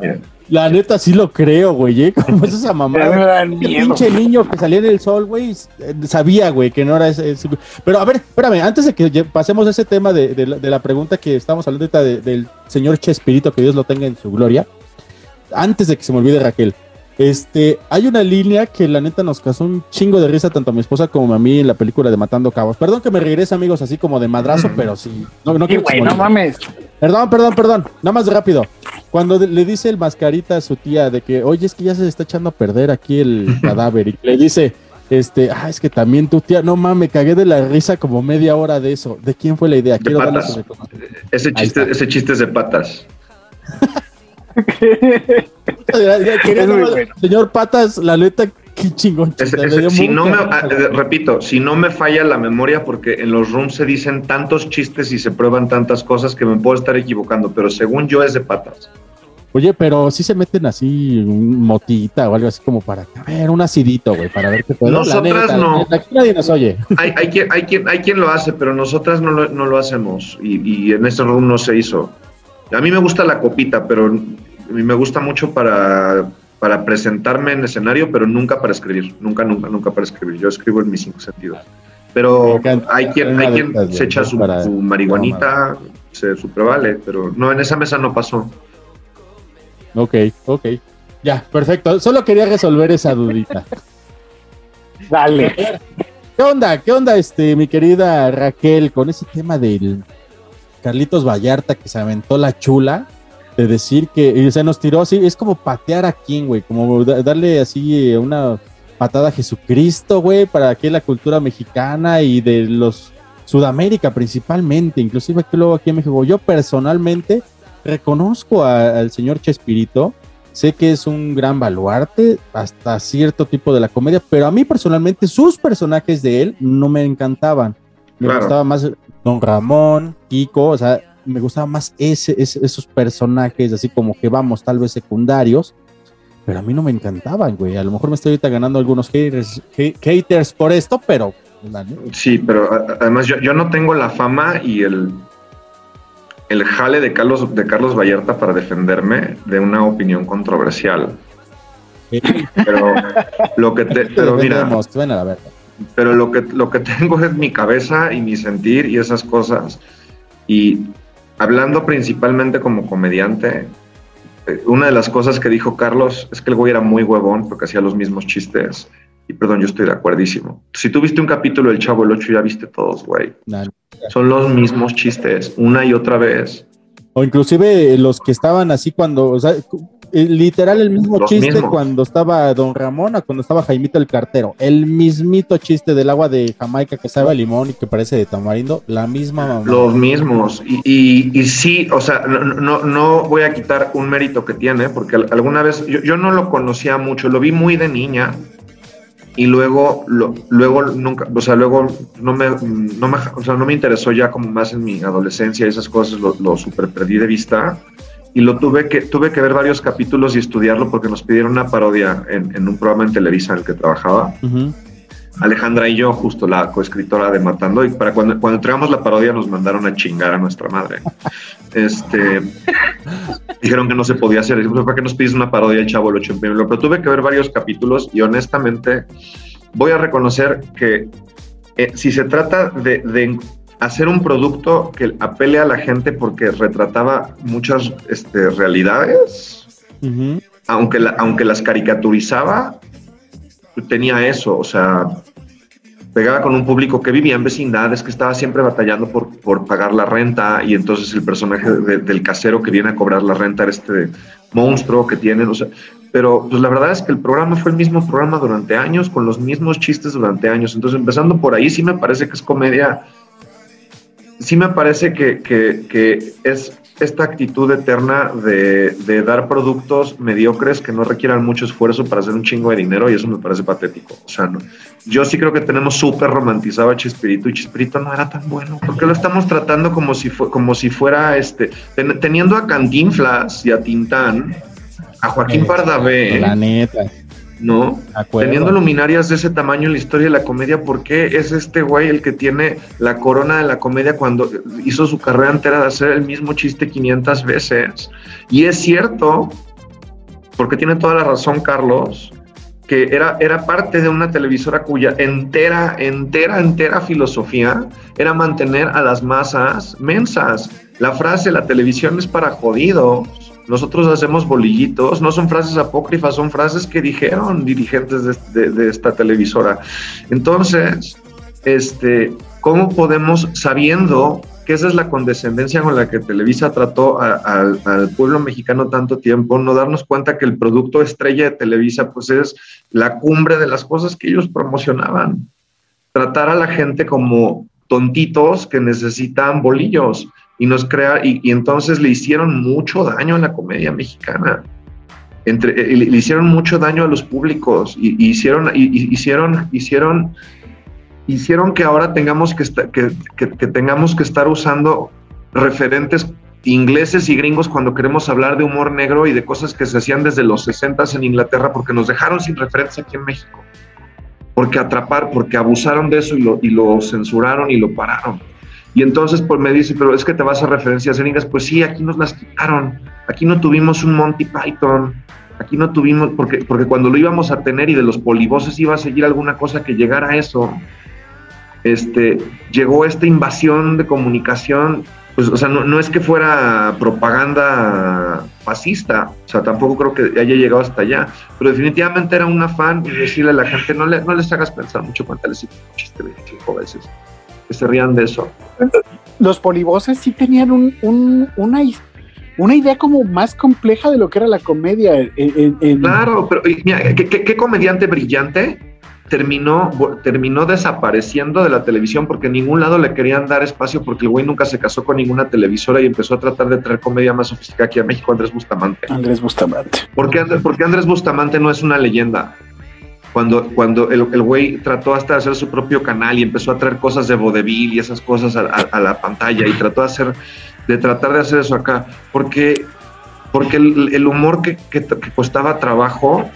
La neta sí lo creo, güey. ¿eh? ¿Cómo es esa mamada? Miedo. pinche niño que salía en el sol, güey, eh, sabía, güey, que no era ese, ese- Pero a ver, espérame, antes de que pasemos a ese tema de, de la, de la pregunta que estamos hablando ahorita de- del señor Chespirito, que Dios lo tenga en su gloria, antes de que se me olvide Raquel, este, hay una línea que la neta nos causó un chingo de risa tanto a mi esposa como a mí en la película de Matando Cabos. Perdón que me regrese, amigos, así como de madrazo, pero sí. No, no se güey, me no mames. Perdón, perdón, perdón. Nada más rápido. Cuando de- le dice el mascarita a su tía de que, oye, es que ya se está echando a perder aquí el cadáver. Y le dice, este, ah, es que también tu tía, no mames, me cagué de la risa como media hora de eso. ¿De quién fue la idea? De Quiero darle patas. Ese chiste, ese chiste es de patas. Quería bueno. Señor Patas, la neta, qué chingón. Es- es- si no me, eh, repito, si no me falla la memoria, porque en los rooms se dicen tantos chistes y se prueban tantas cosas que me puedo estar equivocando, pero según yo es de patas. Oye, pero sí se meten así un motita o algo así como para, a ver, un acidito, güey, para ver qué puedo. Nosotras no. Aquí nadie nos oye. Hay, hay, quien, hay, quien, hay quien lo hace, pero nosotras no lo, no lo hacemos y, y en este room no se hizo. A mí me gusta la copita, pero mí me gusta mucho para, para presentarme en escenario, pero nunca para escribir. Nunca, nunca, nunca para escribir. Yo escribo en mis cinco sentidos. Pero hay quien, hay quien se echa su, su marihuanita, se supervale, pero no, en esa mesa no pasó. Ok, ok. Ya, perfecto. Solo quería resolver esa dudita. Dale. ¿Qué onda? ¿Qué onda, este, mi querida Raquel, con ese tema del Carlitos Vallarta que se aventó la chula? De decir que y se nos tiró así, es como patear a quién, güey, como da- darle así eh, una patada a Jesucristo, güey, para aquí la cultura mexicana y de los Sudamérica principalmente, inclusive aquí luego aquí en México. Yo personalmente reconozco a- al señor Chespirito, sé que es un gran baluarte hasta cierto tipo de la comedia, pero a mí personalmente sus personajes de él no me encantaban. Me Claro. gustaba más Don Ramón, Kiko, o sea, me gustaba más ese, ese- esos personajes, así como que vamos, tal vez secundarios, pero a mí no me encantaban, güey. A lo mejor me estoy ahorita ganando algunos haters, ha- haters por esto, pero neta, Sí, pero además yo, yo no tengo la fama y el, el jale de Carlos, de Carlos Vallarta para defenderme de una opinión controversial. Pero lo que te, pero mira, pero lo que, lo que tengo es mi cabeza y mi sentir y esas cosas. Y hablando principalmente como comediante, eh, una de las cosas que dijo Carlos es que el güey era muy huevón porque hacía los mismos chistes. Y perdón, yo estoy de acuerdísimo. Si tú viste un capítulo del Chavo el 8, ya viste todos, güey. Son los mismos chistes, una y otra vez. O inclusive los que estaban así cuando, o sea, literal el mismo Los chiste mismos. cuando estaba Don Ramón a cuando estaba Jaimito el cartero. El mismito chiste del agua de Jamaica que sabe a limón y que parece de tamarindo, la misma mamá. Los mismos. Y, y, y sí, o sea, no, no, no voy a quitar un mérito que tiene, porque al- alguna vez yo, yo no lo conocía mucho, lo vi muy de niña. Y luego, lo, luego nunca, o sea, luego no me, no me, o sea, no me interesó ya como más en mi adolescencia, esas cosas lo, lo super perdí de vista. Y lo tuve que, tuve que ver varios capítulos y estudiarlo porque nos pidieron una parodia en, en un programa en Televisa en el que trabajaba. Alejandra y yo, justo la coescritora de Matando, y para cuando, cuando entregamos la parodia nos mandaron a chingar a nuestra madre. Este, dijeron que no se podía hacer. Dijimos, ¿para qué nos pides una parodia del Chavo el Ocho en primero? Pero tuve que ver varios capítulos y honestamente voy a reconocer que eh, si se trata de, de hacer un producto que apele a la gente porque retrataba muchas este, realidades, aunque, la- aunque las caricaturizaba, tenía eso, o sea, pegaba con un público que vivía en vecindades, que estaba siempre batallando por, por pagar la renta, y entonces el personaje de- del casero que viene a cobrar la renta era este monstruo que tienen, o sea, pero pues la verdad es que el programa fue el mismo programa durante años, con los mismos chistes durante años, entonces empezando por ahí sí me parece que es comedia, sí me parece que, que- que es esta actitud eterna de, de dar productos mediocres que no requieran mucho esfuerzo para hacer un chingo de dinero y eso me parece patético. O sea, no. yo sí creo que tenemos súper romantizado a Chespirito y Chespirito no era tan bueno. porque lo estamos tratando como si, fue, como si fuera este, ten- teniendo a Cantinflas y a Tintán, a Joaquín Pardavé, La neta. ¿No? acuerdo. Teniendo luminarias de ese tamaño en la historia de la comedia, ¿por qué es este güey el que tiene la corona de la comedia cuando hizo su carrera entera de hacer el mismo chiste 500 veces? Y es cierto, porque tiene toda la razón Carlos, que era, era parte de una televisora cuya entera, entera, entera filosofía era mantener a las masas mensas. La frase, la televisión es para jodidos. Nosotros hacemos bolillitos, no son frases apócrifas, son frases que dijeron dirigentes de, de- de esta televisora. Entonces, este, ¿cómo podemos, sabiendo que esa es la condescendencia con la que Televisa trató a- al- al pueblo mexicano tanto tiempo, no darnos cuenta que el producto estrella de Televisa pues es la cumbre de las cosas que ellos promocionaban? Tratar a la gente como tontitos que necesitan bolillos y nos crea y, y entonces le hicieron mucho daño a la comedia mexicana. entre, eh, le, le hicieron mucho daño a los públicos y, y hicieron, y, hicieron, hicieron, hicieron que ahora tengamos que, esta- que, que- que tengamos que estar usando referentes ingleses y gringos cuando queremos hablar de humor negro y de cosas que se hacían desde los 60 en Inglaterra porque nos dejaron sin referencia aquí en México. Porque atrapar, porque abusaron de eso y lo, y lo censuraron y lo pararon. Y entonces pues me dice, pero es que te vas a referencias gringas. Pues sí, aquí nos las quitaron. Aquí no tuvimos un Monty Python. Aquí no tuvimos, porque, porque cuando lo íbamos a tener y de los polivoces iba a seguir alguna cosa que llegara a eso, este, llegó esta invasión de comunicación. Pues, o sea, no, no es que fuera propaganda fascista, o sea, tampoco creo que haya llegado hasta allá, pero definitivamente era un afán y decirle a la gente, no, le, no les hagas pensar mucho, cuéntales un chiste 25 veces, que se rían de eso. Los polivoces sí tenían un, un- una, una idea como más compleja de lo que era la comedia. en- en- en- Claro, pero mira, ¿qué, qué- qué comediante brillante terminó, terminó desapareciendo de la televisión porque en ningún lado le querían dar espacio porque el güey nunca se casó con ninguna televisora y empezó a tratar de traer comedia más sofisticada aquí a México, Andrés Bustamante. Andrés Bustamante. ¿Por qué, Andrés- por qué Andrés Bustamante no es una leyenda? Cuando, cuando el, güey trató hasta de hacer su propio canal y empezó a traer cosas de vodevil y esas cosas a, a- la pantalla y trató de hacer, de tratar de hacer eso acá, porque, porque el, el humor que, que- costaba trabajo,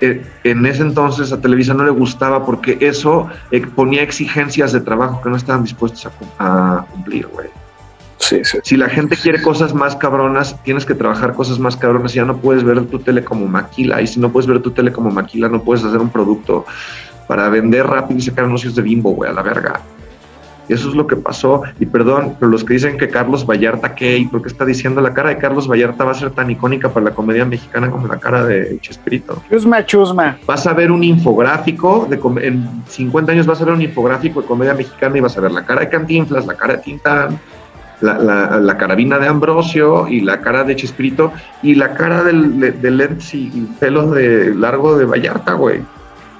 eh, en ese entonces a Televisa no le gustaba porque eso eh, ponía exigencias de trabajo que no estaban dispuestos a cumplir, güey. Sí, sí. Si la gente quiere cosas más cabronas, tienes que trabajar cosas más cabronas y ya no puedes ver tu tele como maquila. Y si no puedes ver tu tele como maquila, no puedes hacer un producto para vender rápido y sacar anuncios de bimbo, güey, a la verga. Eso es lo que pasó. Y perdón, pero los que dicen que Carlos Vallarta, ¿qué? ¿Y por qué está diciendo la cara de Carlos Vallarta va a ser tan icónica para la comedia mexicana como la cara de Chespirito? Chusma, chusma. Vas a ver un infográfico, de en 50 años vas a ver un infográfico de comedia mexicana y vas a ver la cara de Cantinflas, la cara de Tintán, la, la- la carabina de Ambrosio y la cara de Chespirito y la cara del, de, y, y pelos de largo de Vallarta, güey.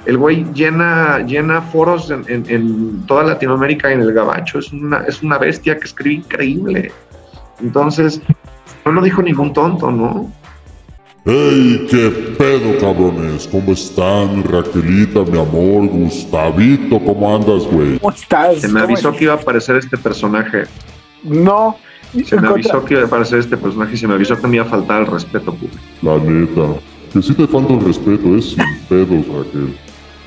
El güey llena, llena foros en, en- en toda Latinoamérica y en el Gabacho. Es una, es una bestia que escribe increíble. Entonces, no lo dijo ningún tonto, ¿no? ¡Hey! ¿Qué pedo, cabrones? ¿Cómo están? Raquelita, mi amor, Gustavito, ¿cómo andas, güey? ¿Cómo estás? Se me avisó que iba a aparecer este personaje. No. Se me avisó que iba a aparecer este personaje y se me avisó que me iba a faltar el respeto público. La neta. Que sí te falta el respeto, es sin pedos, Raquel.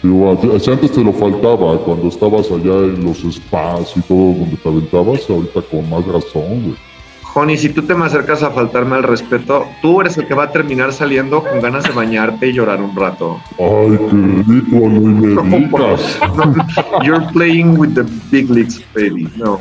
Digo, si antes te lo faltaba cuando estabas allá en los spas y todo donde te aventabas, ahorita con más razón, güey. Joni, si tú te me acercas a faltarme al respeto, tú eres el que va a terminar saliendo con ganas de bañarte y llorar un rato. Ay, qué rico, no me digas. You're playing with the big leagues, baby. No.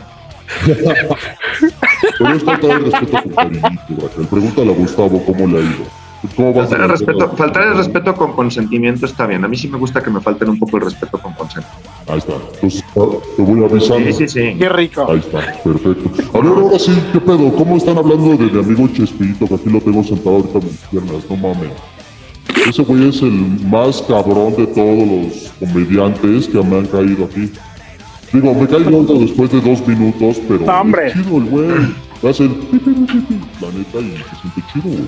Pero es faltar el respeto con. Pregúntale a Gustavo cómo le ha ido. ¿Cómo vas a Faltar el, respeto, las- faltar el respeto con consentimiento está bien. A mí sí me gusta que me falten un poco el respeto con consentimiento. Ahí está. Entonces, ah, te voy avisando. Sí, sí, sí. Qué rico. Ahí está, perfecto. A ver, ahora sí, ¿qué pedo? ¿Cómo están hablando de mi amigo Chespirito? Que aquí lo tengo sentado ahorita en mis piernas, no mames. Ese güey es el más cabrón de todos los comediantes que me han caído aquí. Digo, me cae gordo después de dos minutos, pero No, hombre. es chido el güey. Hace el pi, pi, pi, pi, pi, la neta y se siente chido, güey.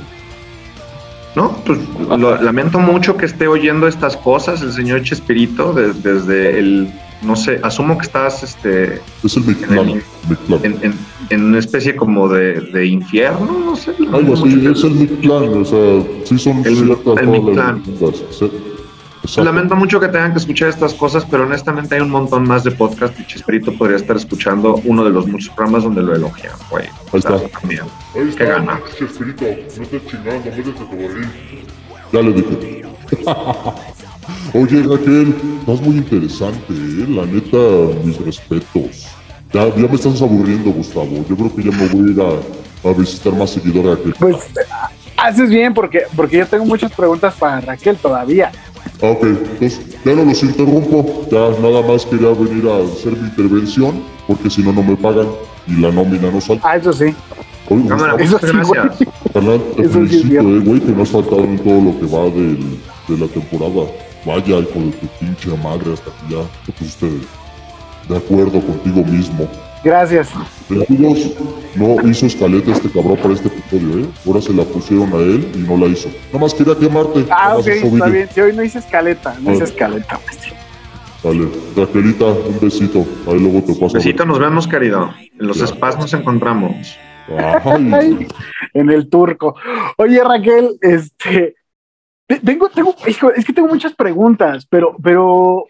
No, pues lo- lamento mucho que esté oyendo estas cosas el señor Chespirito de- desde el, no sé, asumo que estás este, Es el Mictlán, Mictlán. en, en- en una especie como de, de infierno, no sé. Algo así, es el Mictlán, o sea, sí son El- ciertas el todas las. Exacto. Lamento mucho que tengan que escuchar estas cosas, pero honestamente hay un montón más de podcast y Chespirito podría estar escuchando uno de los muchos programas donde lo elogian, güey. Ahí está. También. Ahí Qué gana. Chespirito, no estés chingando, métete tu barril. Ya le dije. Oye, Raquel, estás muy interesante, ¿eh? La neta, mis respetos. Ya, ya me estás aburriendo, Gustavo. Yo creo que ya me voy a ir a, a visitar más seguidor a Raquel. Pues haces bien porque, porque yo tengo muchas preguntas para Raquel todavía. Ah, ok, entonces ya no los interrumpo. Ya nada más quería venir a hacer mi intervención, porque si no, no me pagan y la nómina no sale. Ah, eso sí. Oye, Cámara, Gustavo, Eso sí, gracias. Carnal, te Eso felicito, eh, güey, que no has faltado en todo lo que va del- de la temporada. Vaya, hijo de tu pinche madre, hasta que ya te pusiste de acuerdo contigo mismo. Gracias. Amigos, no hizo escaleta este cabrón para este episodio, ¿eh? Ahora se la pusieron a él y no la hizo. Nada más quería quemarte. Ah, ok, está bien. Si hoy no hice escaleta, no Ah. hice escaleta. Dale, Raquelita, un besito. Ahí luego te paso. Besito, nos vemos, querido. En los spas nos encontramos. Ay, en el turco. Oye, Raquel, este. te- Tengo, tengo, hijo, es que tengo muchas preguntas, pero, pero,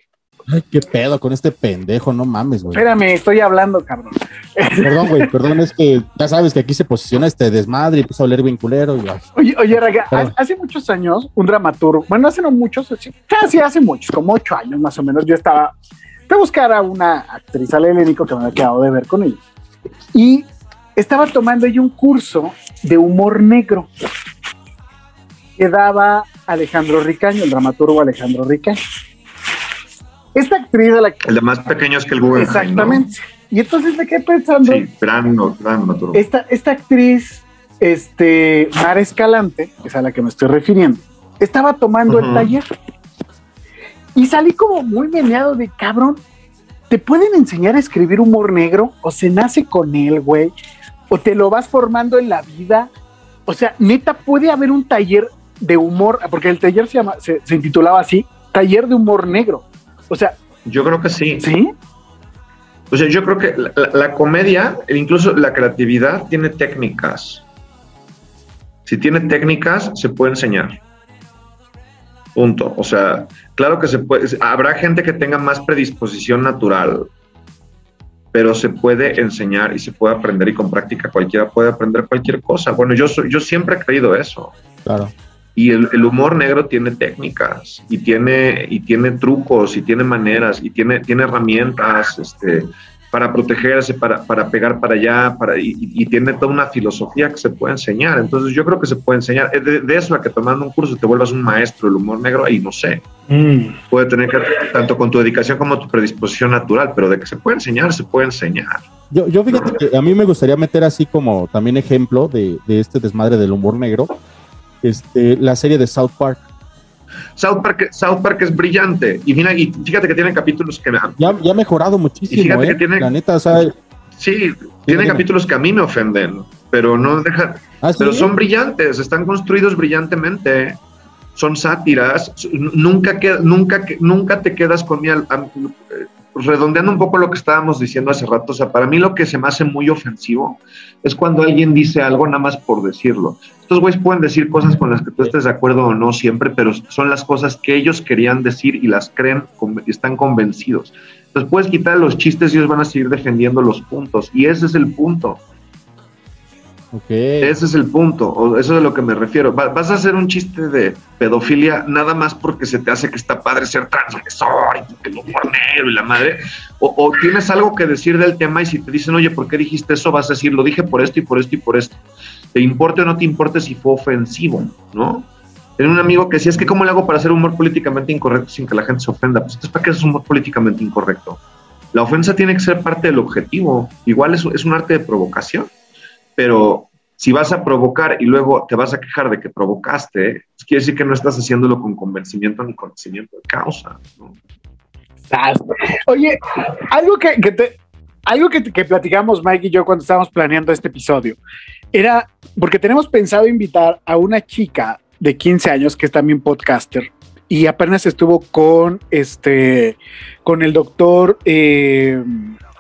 Ay, qué pedo con este pendejo, no mames, güey. espérame, estoy hablando, cabrón. Perdón, güey, perdón, es que ya sabes que aquí se posiciona este desmadre y empieza a oler bien culero. Y, Oye, oye, ha- hace muchos años, un dramaturgo, bueno, hace no muchos, sí, casi hace muchos, como ocho años más o menos, yo estaba, fui a buscar a una actriz al helénico que me había quedado de ver con ella. Y estaba tomando ella un curso de humor negro que daba Alejandro Ricaño, el dramaturgo Alejandro Ricaño. Esta actriz a la que... El de más pequeño es que el Guggenheim. ¿no? Exactamente. Y entonces me quedé pensando, Sí, gran, no- gran esta, esta actriz, este, Mara Escalante, que es a la que me estoy refiriendo, estaba tomando el taller y salí como muy meneado de cabrón. ¿Te pueden enseñar a escribir humor negro? ¿O se nace con él, güey? ¿O te lo vas formando en la vida? O sea, neta, puede haber un taller de humor, porque el taller se, llama, se, se intitulaba así, Taller de Humor Negro. O sea, Yo creo que sí. ¿sí? O sea, yo creo que la, la- la comedia, e incluso la creatividad, tiene técnicas. Si tiene técnicas, se puede enseñar. Punto. O sea, claro que se puede. Habrá gente que tenga más predisposición natural, pero se puede enseñar y se puede aprender y con práctica cualquiera puede aprender cualquier cosa. Bueno, yo, soy- yo siempre he creído eso. claro. Y el, el humor negro tiene técnicas y tiene, y tiene trucos y tiene maneras y tiene, tiene herramientas este, para protegerse, para, para pegar para allá, para, y, y tiene toda una filosofía que se puede enseñar. Entonces yo creo que se puede enseñar. De, de eso a que tomando un curso te vuelvas un maestro del humor negro, ahí no sé. Puede tener que tanto con tu dedicación como tu predisposición natural, pero de que se puede enseñar, se puede enseñar. Yo, yo fíjate que a mí me gustaría meter así como también ejemplo de, de este desmadre del humor negro, este, la serie de South Park. South Park, South Park es brillante y, mira, y fíjate que tiene capítulos que me, Ya, ya ha mejorado muchísimo, Y fíjate ¿eh? que tiene- La neta, o sea, Sí, tiene dime. capítulos que a mí me ofenden, pero no dejan, ¿Ah, sí? pero son brillantes, están construidos brillantemente, son sátiras, nunca que, nunca nunca te quedas con mi al- am- eh, redondeando un poco lo que estábamos diciendo hace rato, o sea, para mí lo que se me hace muy ofensivo es cuando alguien dice algo nada más por decirlo. Estos güeyes pueden decir cosas con las que tú estés de acuerdo o no siempre, pero son las cosas que ellos querían decir y las creen, con- están convencidos. Entonces puedes quitar los chistes y ellos van a seguir defendiendo los puntos. Y ese es el punto. Ese es el punto. O eso es a lo que me refiero. Va- vas a hacer un chiste de pedofilia nada más porque se te hace que está padre ser transgresor y que el humor negro y la madre. O, tienes algo que decir del tema y si te dicen, oye, ¿por qué dijiste eso? Vas a decir, lo dije por esto y por esto y por esto. Te importe o no te importe si fue ofensivo, ¿no? Tenía un amigo que decía, es que ¿cómo le hago para hacer humor políticamente incorrecto sin que la gente se ofenda? Pues entonces, ¿para qué es humor políticamente incorrecto? La ofensa tiene que ser parte del objetivo. Igual es un arte de provocación. Pero si vas a provocar y luego te vas a quejar de que provocaste, pues quiere decir que no estás haciéndolo con convencimiento ni conocimiento de causa. ¿no? Oye, algo que, que te- algo que, que platicamos Mike y yo cuando estábamos planeando este episodio era porque tenemos pensado invitar a una chica de 15 años que es también podcaster y apenas estuvo con este con el doctor eh,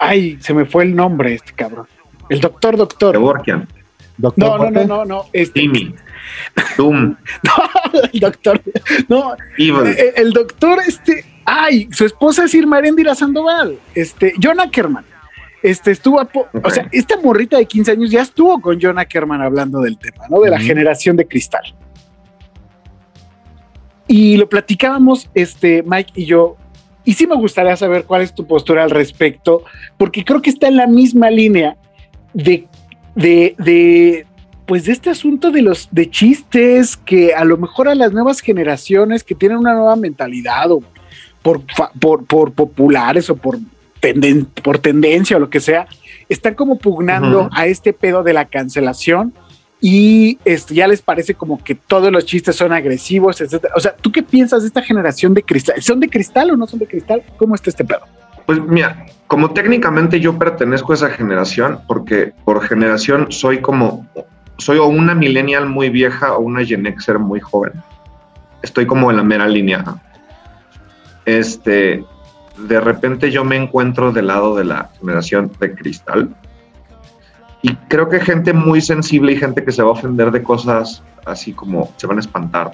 ay se me fue el nombre este cabrón el doctor doctor Kevorkian, Doctor no no no no no este Timmy, Doom, el doctor no Evil. el, el doctor, este, ay, su esposa es Irma Erendira Sandoval, este, John Ackerman, este, estuvo, a po- Ok. o sea, esta morrita de 15 años ya estuvo con John Ackerman hablando del tema, ¿no? De la Ujú. generación de cristal. Y lo platicábamos, este, Mike y yo, y sí me gustaría saber cuál es tu postura al respecto, porque creo que está en la misma línea de, de, de, pues de este asunto de los de chistes que a lo mejor a las nuevas generaciones que tienen una nueva mentalidad o por, por, por populares o por, tenden- por tendencia o lo que sea, están como pugnando a este pedo de la cancelación y este, ya les parece como que todos los chistes son agresivos, etcétera. O sea, ¿tú qué piensas de esta generación de cristal? ¿Son de cristal o no son de cristal? ¿Cómo está este pedo? Pues mira, como técnicamente yo pertenezco a esa generación, porque por generación soy como, soy o una millennial muy vieja o una Gen Xer muy joven. Estoy como en la mera línea. Este, de repente yo me encuentro del lado de la generación de cristal. Y creo que gente muy sensible y gente que se va a ofender de cosas así como se van a espantar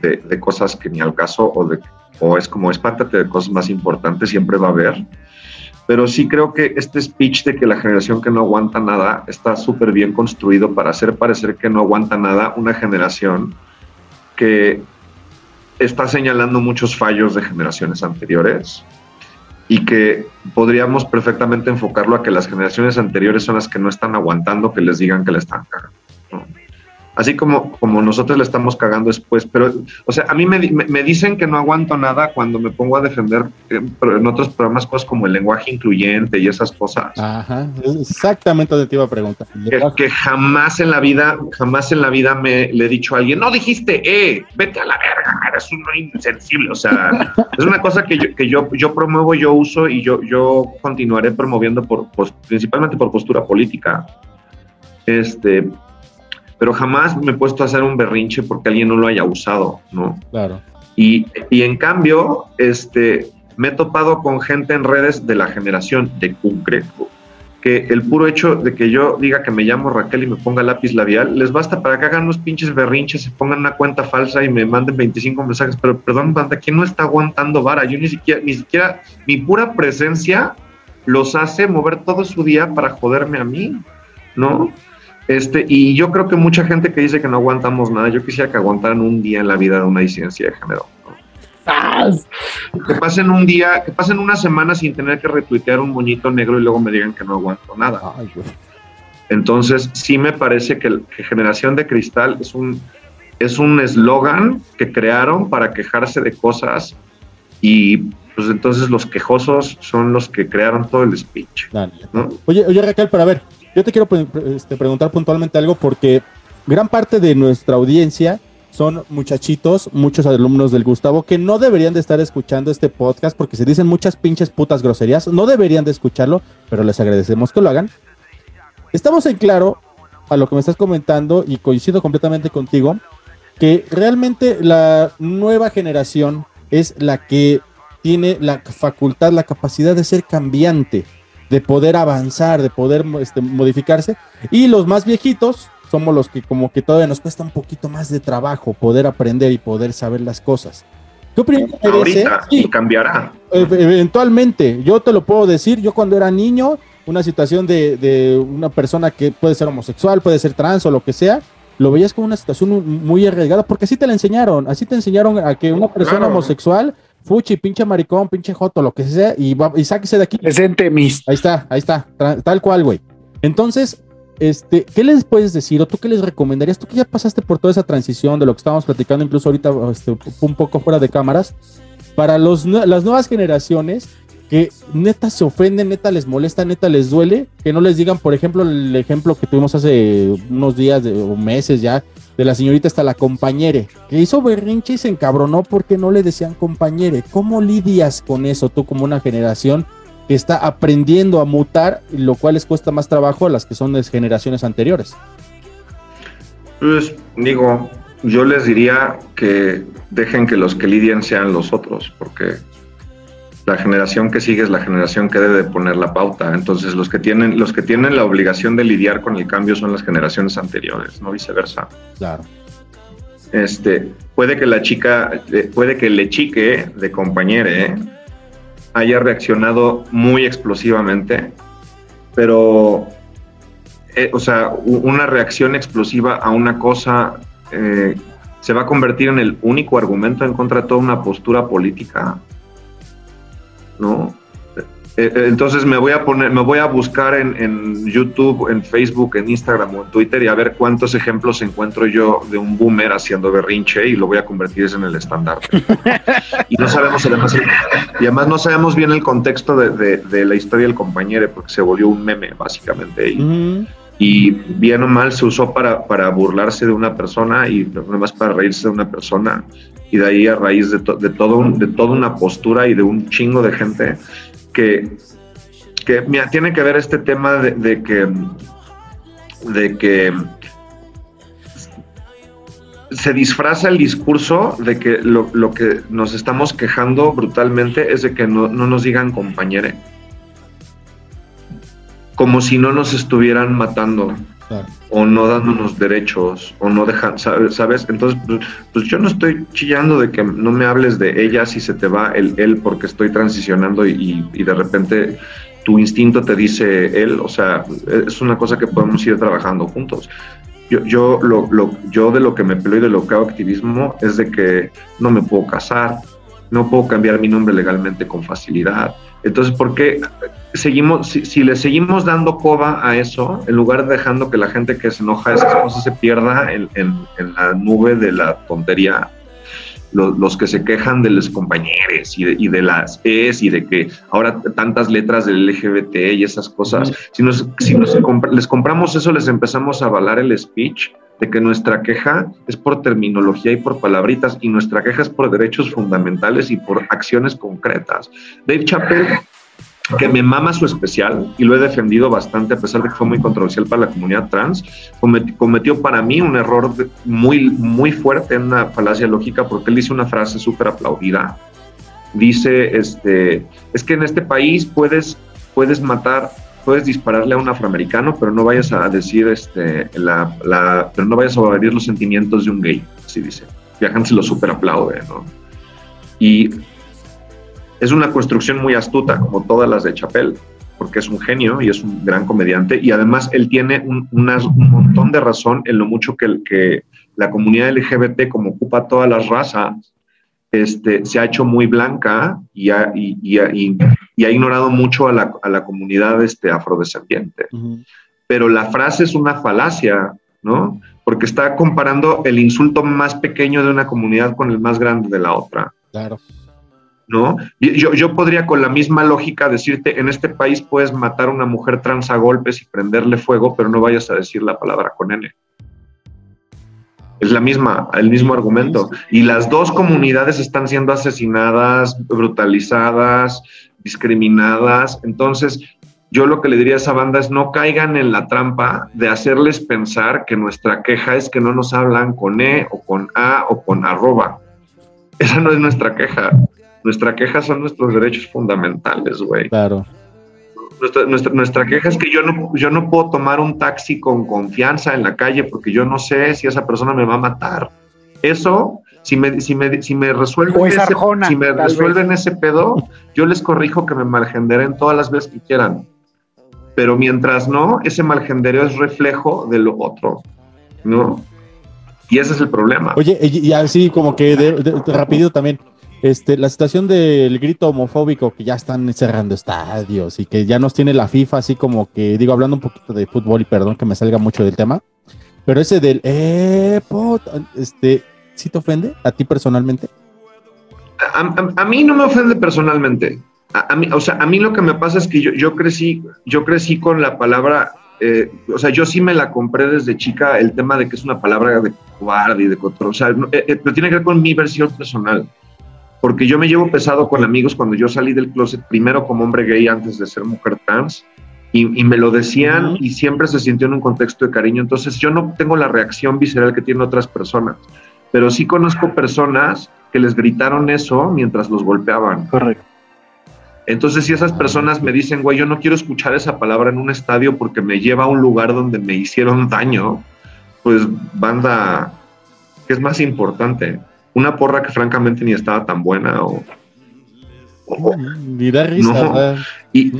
de, de cosas que ni al caso o, de, o es como espántate de cosas más importantes, siempre va a haber. Pero sí creo que este speech de que la generación que no aguanta nada está súper bien construido para hacer parecer que no aguanta nada una generación que está señalando muchos fallos de generaciones anteriores y que podríamos perfectamente enfocarlo a que las generaciones anteriores son las que no están aguantando que les digan que le están cagando. Así como, como nosotros le estamos cagando después, pero, o sea, a mí me, me, me dicen que no aguanto nada cuando me pongo a defender en, en otros programas cosas como el lenguaje incluyente y esas cosas. Ajá, exactamente donde te iba a preguntar. Que, que, jamás en la vida, jamás en la vida me le he dicho a alguien, no dijiste, eh, vete a la verga, eres un insensible. O sea, es una cosa que yo, que yo, yo promuevo, yo uso y yo, yo continuaré promoviendo por, pues, principalmente por postura política. Este, pero jamás me he puesto a hacer un berrinche porque alguien no lo haya usado, ¿no? Claro. Y, y en cambio, este, me he topado con gente en redes de la generación de concreto que el puro hecho de que yo diga que me llamo Raquel y me ponga lápiz labial, les basta para que hagan unos pinches berrinches, se pongan una cuenta falsa y me manden 25 mensajes. Pero perdón, banda, ¿quién no está aguantando vara? Yo ni siquiera, ni siquiera, mi pura presencia los hace mover todo su día para joderme a mí, ¿no? Este, y yo creo que mucha gente que dice que no aguantamos nada, yo quisiera que aguantaran un día en la vida de una disidencia de género. ¿no? Que pasen un día, que pasen una semana sin tener que retuitear un moñito negro y luego me digan que no aguanto nada. Entonces, sí me parece que, que Generación de Cristal es un es un eslogan que crearon para quejarse de cosas y pues entonces los quejosos son los que crearon todo el speech. ¿no? Oye, oye Raquel, pero a ver, yo te quiero pre este, preguntar puntualmente algo porque gran parte de nuestra audiencia son muchachitos, muchos alumnos del Gustavo que no deberían de estar escuchando este podcast porque se dicen muchas pinches putas groserías, no deberían de escucharlo, pero les agradecemos que lo hagan. Estamos en claro a lo que me estás comentando y coincido completamente contigo que realmente la nueva generación es la que tiene la facultad, la capacidad de ser cambiante, de poder avanzar, de poder este, modificarse. Y los más viejitos somos los que como que todavía nos cuesta un poquito más de trabajo poder aprender y poder saber las cosas. ¿Qué opinión te? Ahorita sí, cambiará. Eventualmente, yo te lo puedo decir, yo cuando era niño, una situación de, de una persona que puede ser homosexual, puede ser trans o lo que sea, lo veías como una situación muy arriesgada, porque así te la enseñaron, así te enseñaron a que una persona claro. homosexual, fuchi, pinche maricón, pinche joto, lo que sea, y, va, y sáquese de aquí. Presente mis. Ahí está, ahí está, tal cual, güey. Entonces, este, ¿qué les puedes decir o tú qué les recomendarías? Tú que ya pasaste por toda esa transición de lo que estábamos platicando, incluso ahorita este, un poco fuera de cámaras, para los, las nuevas generaciones que neta se ofenden, neta les molesta, neta les duele, que no les digan, por ejemplo, el ejemplo que tuvimos hace unos días de, o meses ya, de la señorita hasta la compañere, que hizo berrinche y se encabronó porque no le decían compañere. ¿Cómo lidias con eso tú como una generación que está aprendiendo a mutar, lo cual les cuesta más trabajo a las que son de generaciones anteriores? Pues digo, yo les diría que dejen que los que lidien sean los otros, porque la generación que sigue es la generación que debe poner la pauta. Entonces, los que tienen, los que tienen la obligación de lidiar con el cambio son las generaciones anteriores, no viceversa. Claro. Este, puede que la chica, eh, puede que el chique de compañere haya reaccionado muy explosivamente, pero, eh, o sea, una reacción explosiva a una cosa eh, se va a convertir en el único argumento en contra de toda una postura política. ¿No? Entonces me voy a poner, me voy a buscar en, en, YouTube, en Facebook, en Instagram o en Twitter y a ver cuántos ejemplos encuentro yo de un boomer haciendo berrinche y lo voy a convertir en el estándar. y no sabemos además, y además no sabemos bien el contexto de, de, de, la historia del compañero porque se volvió un meme básicamente. Y, uh -huh. y bien o mal se usó para, para burlarse de una persona y nada más para reírse de una persona y de ahí a raíz de, to, de, todo un, de toda una postura y de un chingo de gente que, que mira, tiene que ver este tema de, que de que se disfraza el discurso de que lo, lo que nos estamos quejando brutalmente es de que no, no nos digan compañere. Como si no nos estuvieran matando Claro. O no dándonos derechos o no dejan, ¿sabes? Entonces, pues, pues yo no estoy chillando de que no me hables de ella si se te va el él porque estoy transicionando y, y- y de repente tu instinto te dice él, o sea, es una cosa que podemos ir trabajando juntos. Yo, yo, lo, lo- yo de lo que me peleo y de lo que hago activismo es de que no me puedo casar, no puedo cambiar mi nombre legalmente con facilidad. Entonces, ¿por qué seguimos, si, si le seguimos dando coba a eso, en lugar de dejando que la gente que se enoja de esas cosas se pierda en, en- en la nube de la tontería? Lo- Los, que se quejan de los compañeros y de, y de las es y de que ahora tantas letras del LGBT y esas cosas, si, nos, si nos les compramos eso, les empezamos a avalar el speech de que nuestra queja es por terminología y por palabritas y nuestra queja es por derechos fundamentales y por acciones concretas. Dave Chappelle, que me mama su especial y lo he defendido bastante a pesar de que fue muy controversial para la comunidad trans, cometi- cometió para mí un error muy, muy fuerte en una falacia lógica porque él dice una frase súper aplaudida. Dice, este, es que en este país puedes, puedes matar, puedes dispararle a un afroamericano, pero no vayas a decir, este, la, la- pero no vayas a herir los sentimientos de un gay, así dice. Viajan se lo súper aplaude, ¿no? Y es una construcción muy astuta, como todas las de Chappelle, porque es un genio y es un gran comediante. Y además él tiene un, un montón de razón en lo mucho que, que la comunidad LGBT, como ocupa todas las razas, este, se ha hecho muy blanca y ha, y, y y- y ha ignorado mucho a la, a la comunidad este, afrodescendiente. Pero la frase es una falacia, ¿no? Porque está comparando el insulto más pequeño de una comunidad con el más grande de la otra. Claro. ¿no? Yo, yo podría con la misma lógica decirte, en este país puedes matar a una mujer trans a golpes y prenderle fuego, pero no vayas a decir la palabra con N. Es la misma, el mismo argumento. Y las dos comunidades están siendo asesinadas, brutalizadas, discriminadas. Entonces, yo lo que le diría a esa banda es no caigan en la trampa de hacerles pensar que nuestra queja es que no nos hablan con E o con A o con arroba. Esa no es nuestra queja. Nuestra queja son nuestros derechos fundamentales, güey. Claro. Nuestra, nuestra, nuestra queja es que yo no, yo no puedo tomar un taxi con confianza en la calle porque yo no sé si esa persona me va a matar. Eso, si me, si me, si me resuelven, es ese, Arjona, si me resuelven ese pedo, yo les corrijo que me malgenderen todas las veces que quieran. Pero mientras no, ese malgendereo es reflejo de lo otro, ¿no? Y ese es el problema. Oye, y, y así como que de, de- de rapidito también, este, la situación del grito homofóbico que ya están cerrando estadios y que ya nos tiene la FIFA así como que, digo, hablando un poquito de fútbol y perdón que me salga mucho del tema, pero ese del, eh, pot- este, ¿sí te ofende a ti personalmente? a, a- a mí no me ofende personalmente. A, a mí, o sea, a mí lo que me pasa es que yo, yo crecí, yo crecí con la palabra, eh, o sea, yo sí me la compré desde chica el tema de que es una palabra de cobarde y de control. O sea, no, eh, eh, pero tiene que ver con mi versión personal. Porque yo me llevo pesado con amigos cuando yo salí del closet, primero como hombre gay antes de ser mujer trans, y, y me lo decían y siempre se sintió en un contexto de cariño. Entonces yo no tengo la reacción visceral que tienen otras personas, pero sí conozco personas que les gritaron eso mientras los golpeaban. Correcto. Entonces, si esas personas me dicen, güey, yo no quiero escuchar esa palabra en un estadio porque me lleva a un lugar donde me hicieron daño, pues banda, ¿qué es más importante? Una porra que francamente ni estaba tan buena o... Y da risa. Y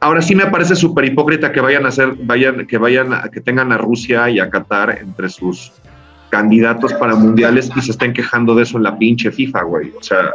ahora sí me parece súper hipócrita que vayan a hacer, vayan, que vayan a, que tengan a Rusia y a Qatar entre sus candidatos para mundiales y se estén quejando de eso en la pinche FIFA, güey. O sea,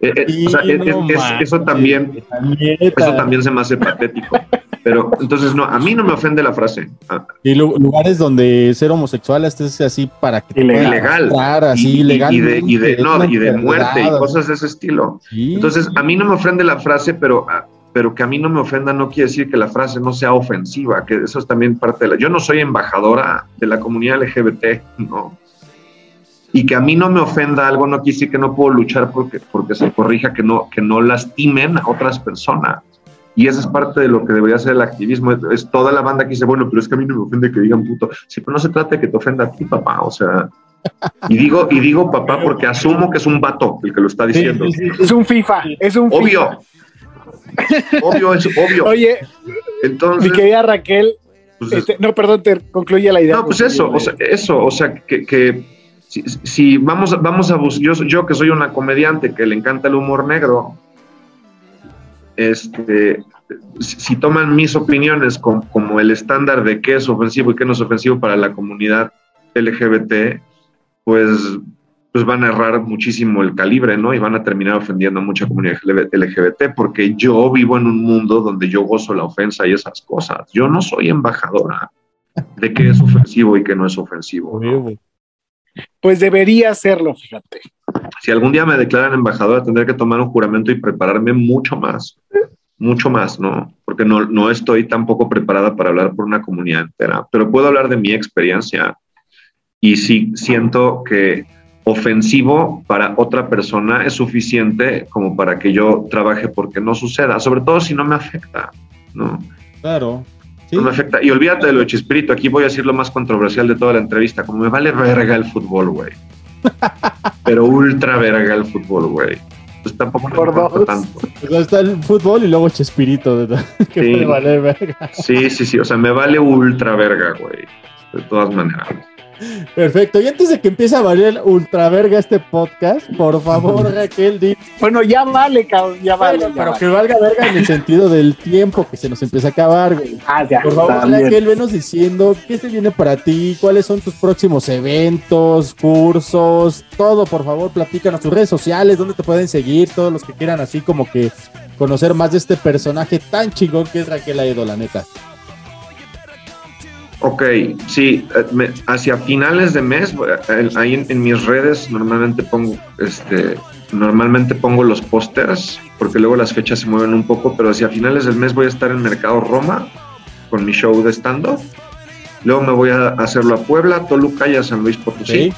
eh, o sea, Sí, es- no es- es- manches, eso también, eso también se me hace patético. Pero entonces no, a mí no me ofende la frase. Ah, Y lu- lugares donde ser homosexual este es así para que ilegal. así y, y- y de, y de- no, y de muerte y cosas de ese estilo. Sí. Entonces, a mí no me ofende la frase, pero, ah, pero que a mí no me ofenda no quiere decir que la frase no sea ofensiva, que eso es también parte de la... Yo no soy embajadora de la comunidad LGBT, no. y que a mí no me ofenda algo no quiere decir que no puedo luchar porque, porque se corrija, que no, que no lastimen a otras personas. Y esa es parte de lo que debería ser el activismo. Es, es toda la banda que dice, bueno, pero es que a mí no me ofende que digan puto. Sí, pero no se trata de que te ofenda a ti, papá. O sea, y digo, y digo papá porque asumo que es un vato el que lo está diciendo. Es un FIFA, es un Obvio. Obvio, es obvio. Oye, Entonces, mi querida Raquel, pues es- este, no, perdón, te concluye la idea. No, pues eso, o sea, eso, o sea, que, que si, si vamos, a- vamos a buscar, yo, yo que soy una comediante que le encanta el humor negro, este, si, toman mis opiniones com- como el estándar de qué es ofensivo y qué no es ofensivo para la comunidad LGBT, pues, pues van a errar muchísimo el calibre, ¿no? Y van a terminar ofendiendo a mucha comunidad LGBT, porque yo vivo en un mundo donde yo gozo la ofensa y esas cosas. Yo no soy embajadora de qué es ofensivo y qué no es ofensivo. ¿no? Pues debería hacerlo, fíjate. Si algún día me declaran embajadora, tendré que tomar un juramento y prepararme mucho más, mucho más, ¿no? Porque no, no estoy tampoco preparada para hablar por una comunidad entera, pero puedo hablar de mi experiencia y sí siento que ofensivo para otra persona es suficiente como para que yo trabaje porque no suceda, sobre todo si no me afecta, ¿no? Claro. No me afecta. Y olvídate de lo de Chispirito, aquí voy a decir lo más controversial de toda la entrevista, como me vale verga el fútbol, güey. Pero ultra verga el fútbol, güey. Pues tampoco me Por importa dos. tanto. Está el fútbol y luego Chespirito. que Sí. me vale verga. Sí, sí, sí, o sea, me vale ultra verga, güey. De todas maneras. Perfecto. Y antes de que empiece a valer ultra verga este podcast, por favor, Raquel, di. Bueno, ya vale, cabrón, ya vale. Bueno, ya pero vale. que valga verga en el sentido del tiempo que se nos empieza a acabar, güey. Ah, ya. Por favor, también. Raquel, venos diciendo qué se viene para ti, cuáles son tus próximos eventos, cursos, todo, por favor, platícanos tus redes sociales, dónde te pueden seguir, todos los que quieran así como que conocer más de este personaje tan chingón que es Raquel Aedo, la neta. Ok, sí, eh, hacia finales de mes, eh, ahí en, mis redes normalmente pongo, este, normalmente pongo los pósters, porque luego las fechas se mueven un poco, pero hacia finales del mes voy a estar en Mercado Roma con mi show de stand-up. Luego me voy a hacerlo a Puebla, Toluca y a San Luis Potosí.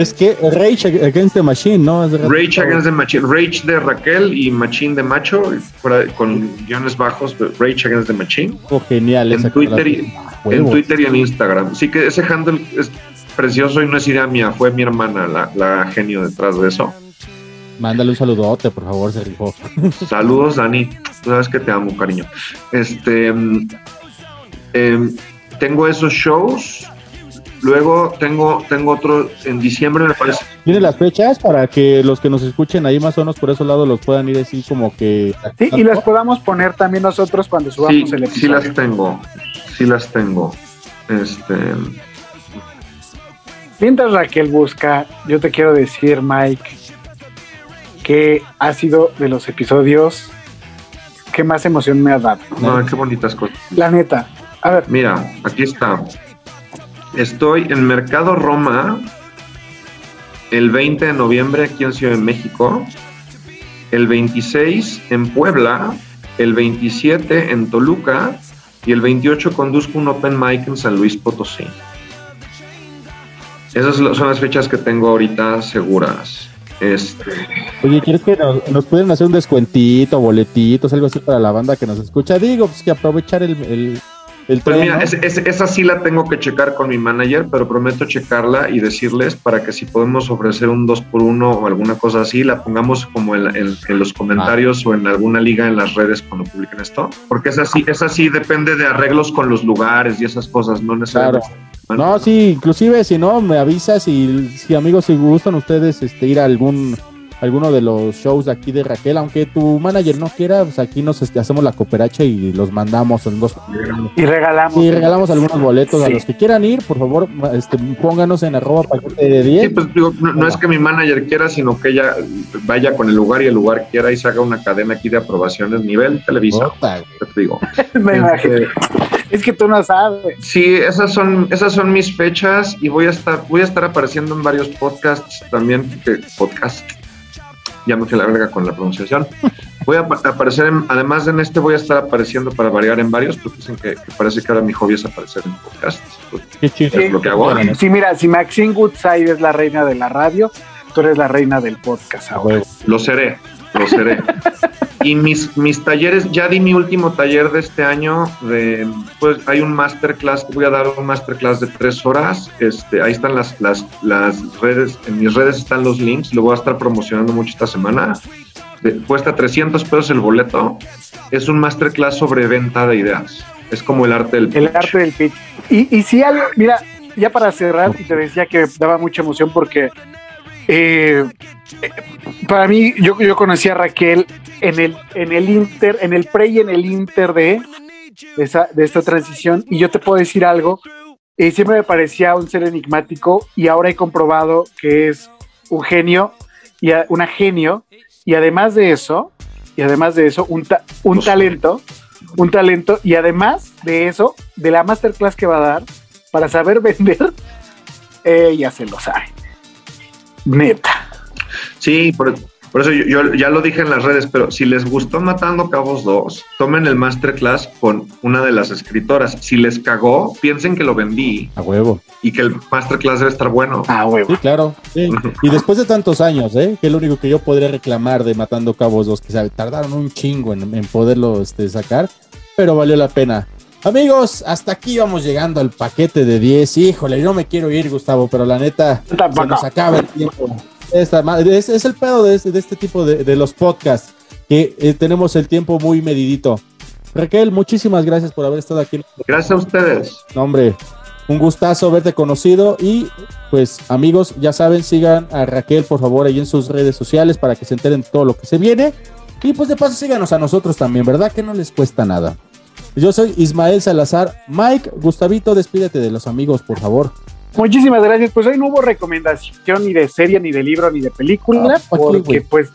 Es que Rage Against the Machine, ¿no? Rage Against the Machine, Rage de Raquel y Machine de Macho, con guiones bajos, Rage Against the Machine. Oh, genial. en esa Twitter, y, en. Twitter y en Instagram. Sí que ese handle es precioso y no es idea mía, fue mi hermana la, la genio detrás de eso. Mándale un saludote, por favor, se rifó. Saludos, Dani. Tú sabes que te amo, cariño. Este, mm, em, tengo esos shows. Luego tengo, tengo otro en diciembre, me parece. Tiene las fechas para que los que nos escuchen ahí más o menos por esos lados los puedan ir así como que. Sí, y las podamos poner también nosotros cuando Sí, subamos el sí episodio. las tengo. Sí las tengo. Este, Mientras Raquel busca, yo te quiero decir, Mike, que ha sido de los episodios que más emoción me ha dado. no, qué bonitas cosas. La neta. A ver, Mira, aquí está. Estoy en Mercado Roma el 20 de noviembre aquí en Ciudad de México, el 26 en Puebla, el 27 en Toluca y el 28 conduzco un Open Mic en San Luis Potosí. Esas son las fechas que tengo ahorita seguras. Este, Oye, ¿quieres que nos, nos pueden hacer un descuentito, boletitos, algo así para la banda que nos escucha? Digo, pues que aprovechar el, el Pues tren, mira, ¿no? es- es- esa sí la tengo que checar con mi manager, pero prometo checarla y decirles para que si podemos ofrecer un 2 por 1 o alguna cosa así, la pongamos como en, en- en los comentarios o en alguna liga en las redes cuando publiquen esto. Porque esa sí, esa sí depende de arreglos con los lugares y esas cosas, no necesariamente. No, sí, inclusive si no, me avisas y si amigos, si gustan ustedes este, ir a algún alguno de los shows de aquí de Raquel, aunque tu manager no quiera, pues aquí nos este, hacemos la cooperacha y los mandamos en dos. y regalamos. Sí, regalamos algunos boletos a los que quieran ir, por favor, este, pónganos en arroba paquete de 10. Sí, pues digo, no, no es que mi manager quiera, sino que ella vaya con el lugar y el lugar quiera y se haga una cadena aquí de aprobaciones nivel Televisa. ¿qué te digo? Me imagino. Es que tú no sabes. Sí, esas son, esas son mis fechas y voy a estar, voy a estar apareciendo en varios podcasts también, que, podcast, ya me fui a la verga con la pronunciación, Voy a apa- aparecer, en- además de en este, voy a estar apareciendo para variar en varios, porque dicen que, que parece que ahora mi hobby es aparecer en podcasts. Pues, Qué chido. es lo que hago. Sí, mira, si Maxine Goodside es la reina de la radio, tú eres la reina del podcast ahora. Lo seré, lo seré. y mis, mis talleres, ya di mi último taller de este año. De, pues hay un masterclass, voy a dar un masterclass de tres horas. Este, ahí están las, las, las redes, en mis redes están los links, lo voy a estar promocionando mucho esta semana. De- cuesta 300 pesos el boleto. Es un masterclass sobre venta de ideas. Es como el arte del El arte del pitch. Y, y si algo, mira, ya para cerrar, y te decía que daba mucha emoción porque eh, para mí, yo, yo conocí a Raquel en el, en el Inter, en el pre y en el Inter de, de, esa, de esta transición, y yo te puedo decir algo, eh, siempre me parecía un ser enigmático, y ahora he comprobado que es un genio, y a- una genio, y además de eso, y además de eso, un, ta- un talento, un talento, y además de eso, de la masterclass que va a dar, para saber vender, ella se lo sabe. Neta. Sí, por, por eso yo, yo ya lo dije en las redes, pero si les gustó Matando Cabos 2, tomen el masterclass con una de las escritoras. Si les cagó, piensen que lo vendí A huevo. y que el masterclass debe estar bueno. Ah, huevo. Sí, claro. Sí. Y después de tantos años, ¿eh? Que es lo único que yo podría reclamar de Matando Cabos 2, que sabe, tardaron un chingo en, en poderlo este, sacar, pero valió la pena. Amigos, hasta aquí vamos llegando al paquete de 10. Híjole, no me quiero ir, Gustavo, pero la neta, se nos acaba el tiempo. Esta es, es el pedo de este, de este tipo de, de los podcasts, que eh, tenemos el tiempo muy medidito. Raquel, muchísimas gracias por haber estado aquí. Gracias a ustedes. No, hombre, un gustazo haberte conocido y pues amigos, ya saben, sigan a Raquel por favor ahí en sus redes sociales para que se enteren de todo lo que se viene y pues de paso síganos a nosotros también, ¿verdad? Que no les cuesta nada. Yo soy Ismael Salazar. Mike, Gustavito, despídete de los amigos, por favor. Muchísimas gracias. Pues hoy no hubo recomendación ni de serie, ni de libro, ni de película, Ah, porque pues,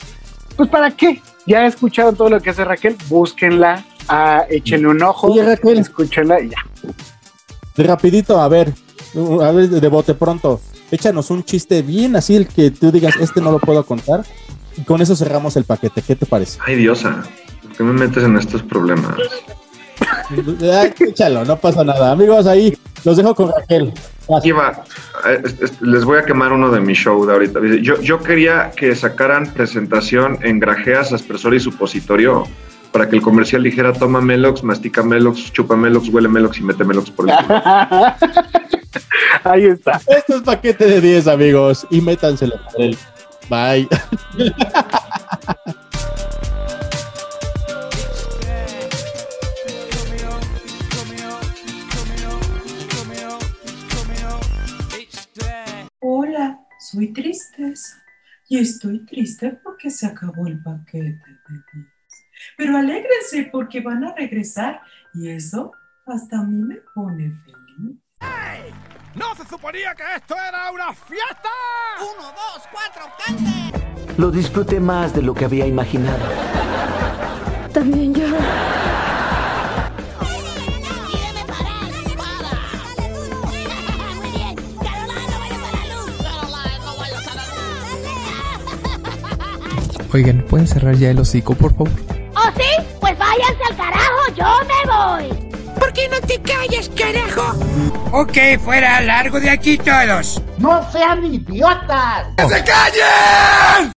pues para qué. Ya escucharon todo lo que hace Raquel, búsquenla, ah, échenle un ojo, Oye, Raquel. escúchenla y ya. Rapidito, a ver, uh, a ver, de bote pronto. Échanos un chiste bien así, el que tú digas, este no lo puedo contar. Y con eso cerramos el paquete. ¿Qué te parece? Ay, diosa, ¿por qué me metes en estos problemas? Ay, échalo, no pasa nada. Amigos, ahí los dejo con Raquel. Aquí va. Eh, es- es- Les voy a quemar uno de mi show de ahorita. Yo, yo quería que sacaran presentación en grajeas, aspersor y supositorio para que el comercial dijera toma Melox, mastica Melox, chupa Melox, huele Melox y mete Melox por el culo. Ahí está. Esto es paquete de 10, amigos. Y métanselo por él. Bye. Soy Tristeza y estoy triste porque se acabó el paquete de 10. Pero alégrense porque van a regresar y eso hasta a mí me pone feliz. ¿No se suponía que esto era una fiesta? Uno, dos, cuatro, cante. Lo disfruté más de lo que había imaginado. También yo. Oigan, ¿pueden cerrar ya el hocico, por favor? ¿Oh, sí? Pues váyanse al carajo, yo me voy. ¿Por qué no te callas, carajo? Ok, fuera, largo de aquí todos. No sean idiotas. ¡Que se callen!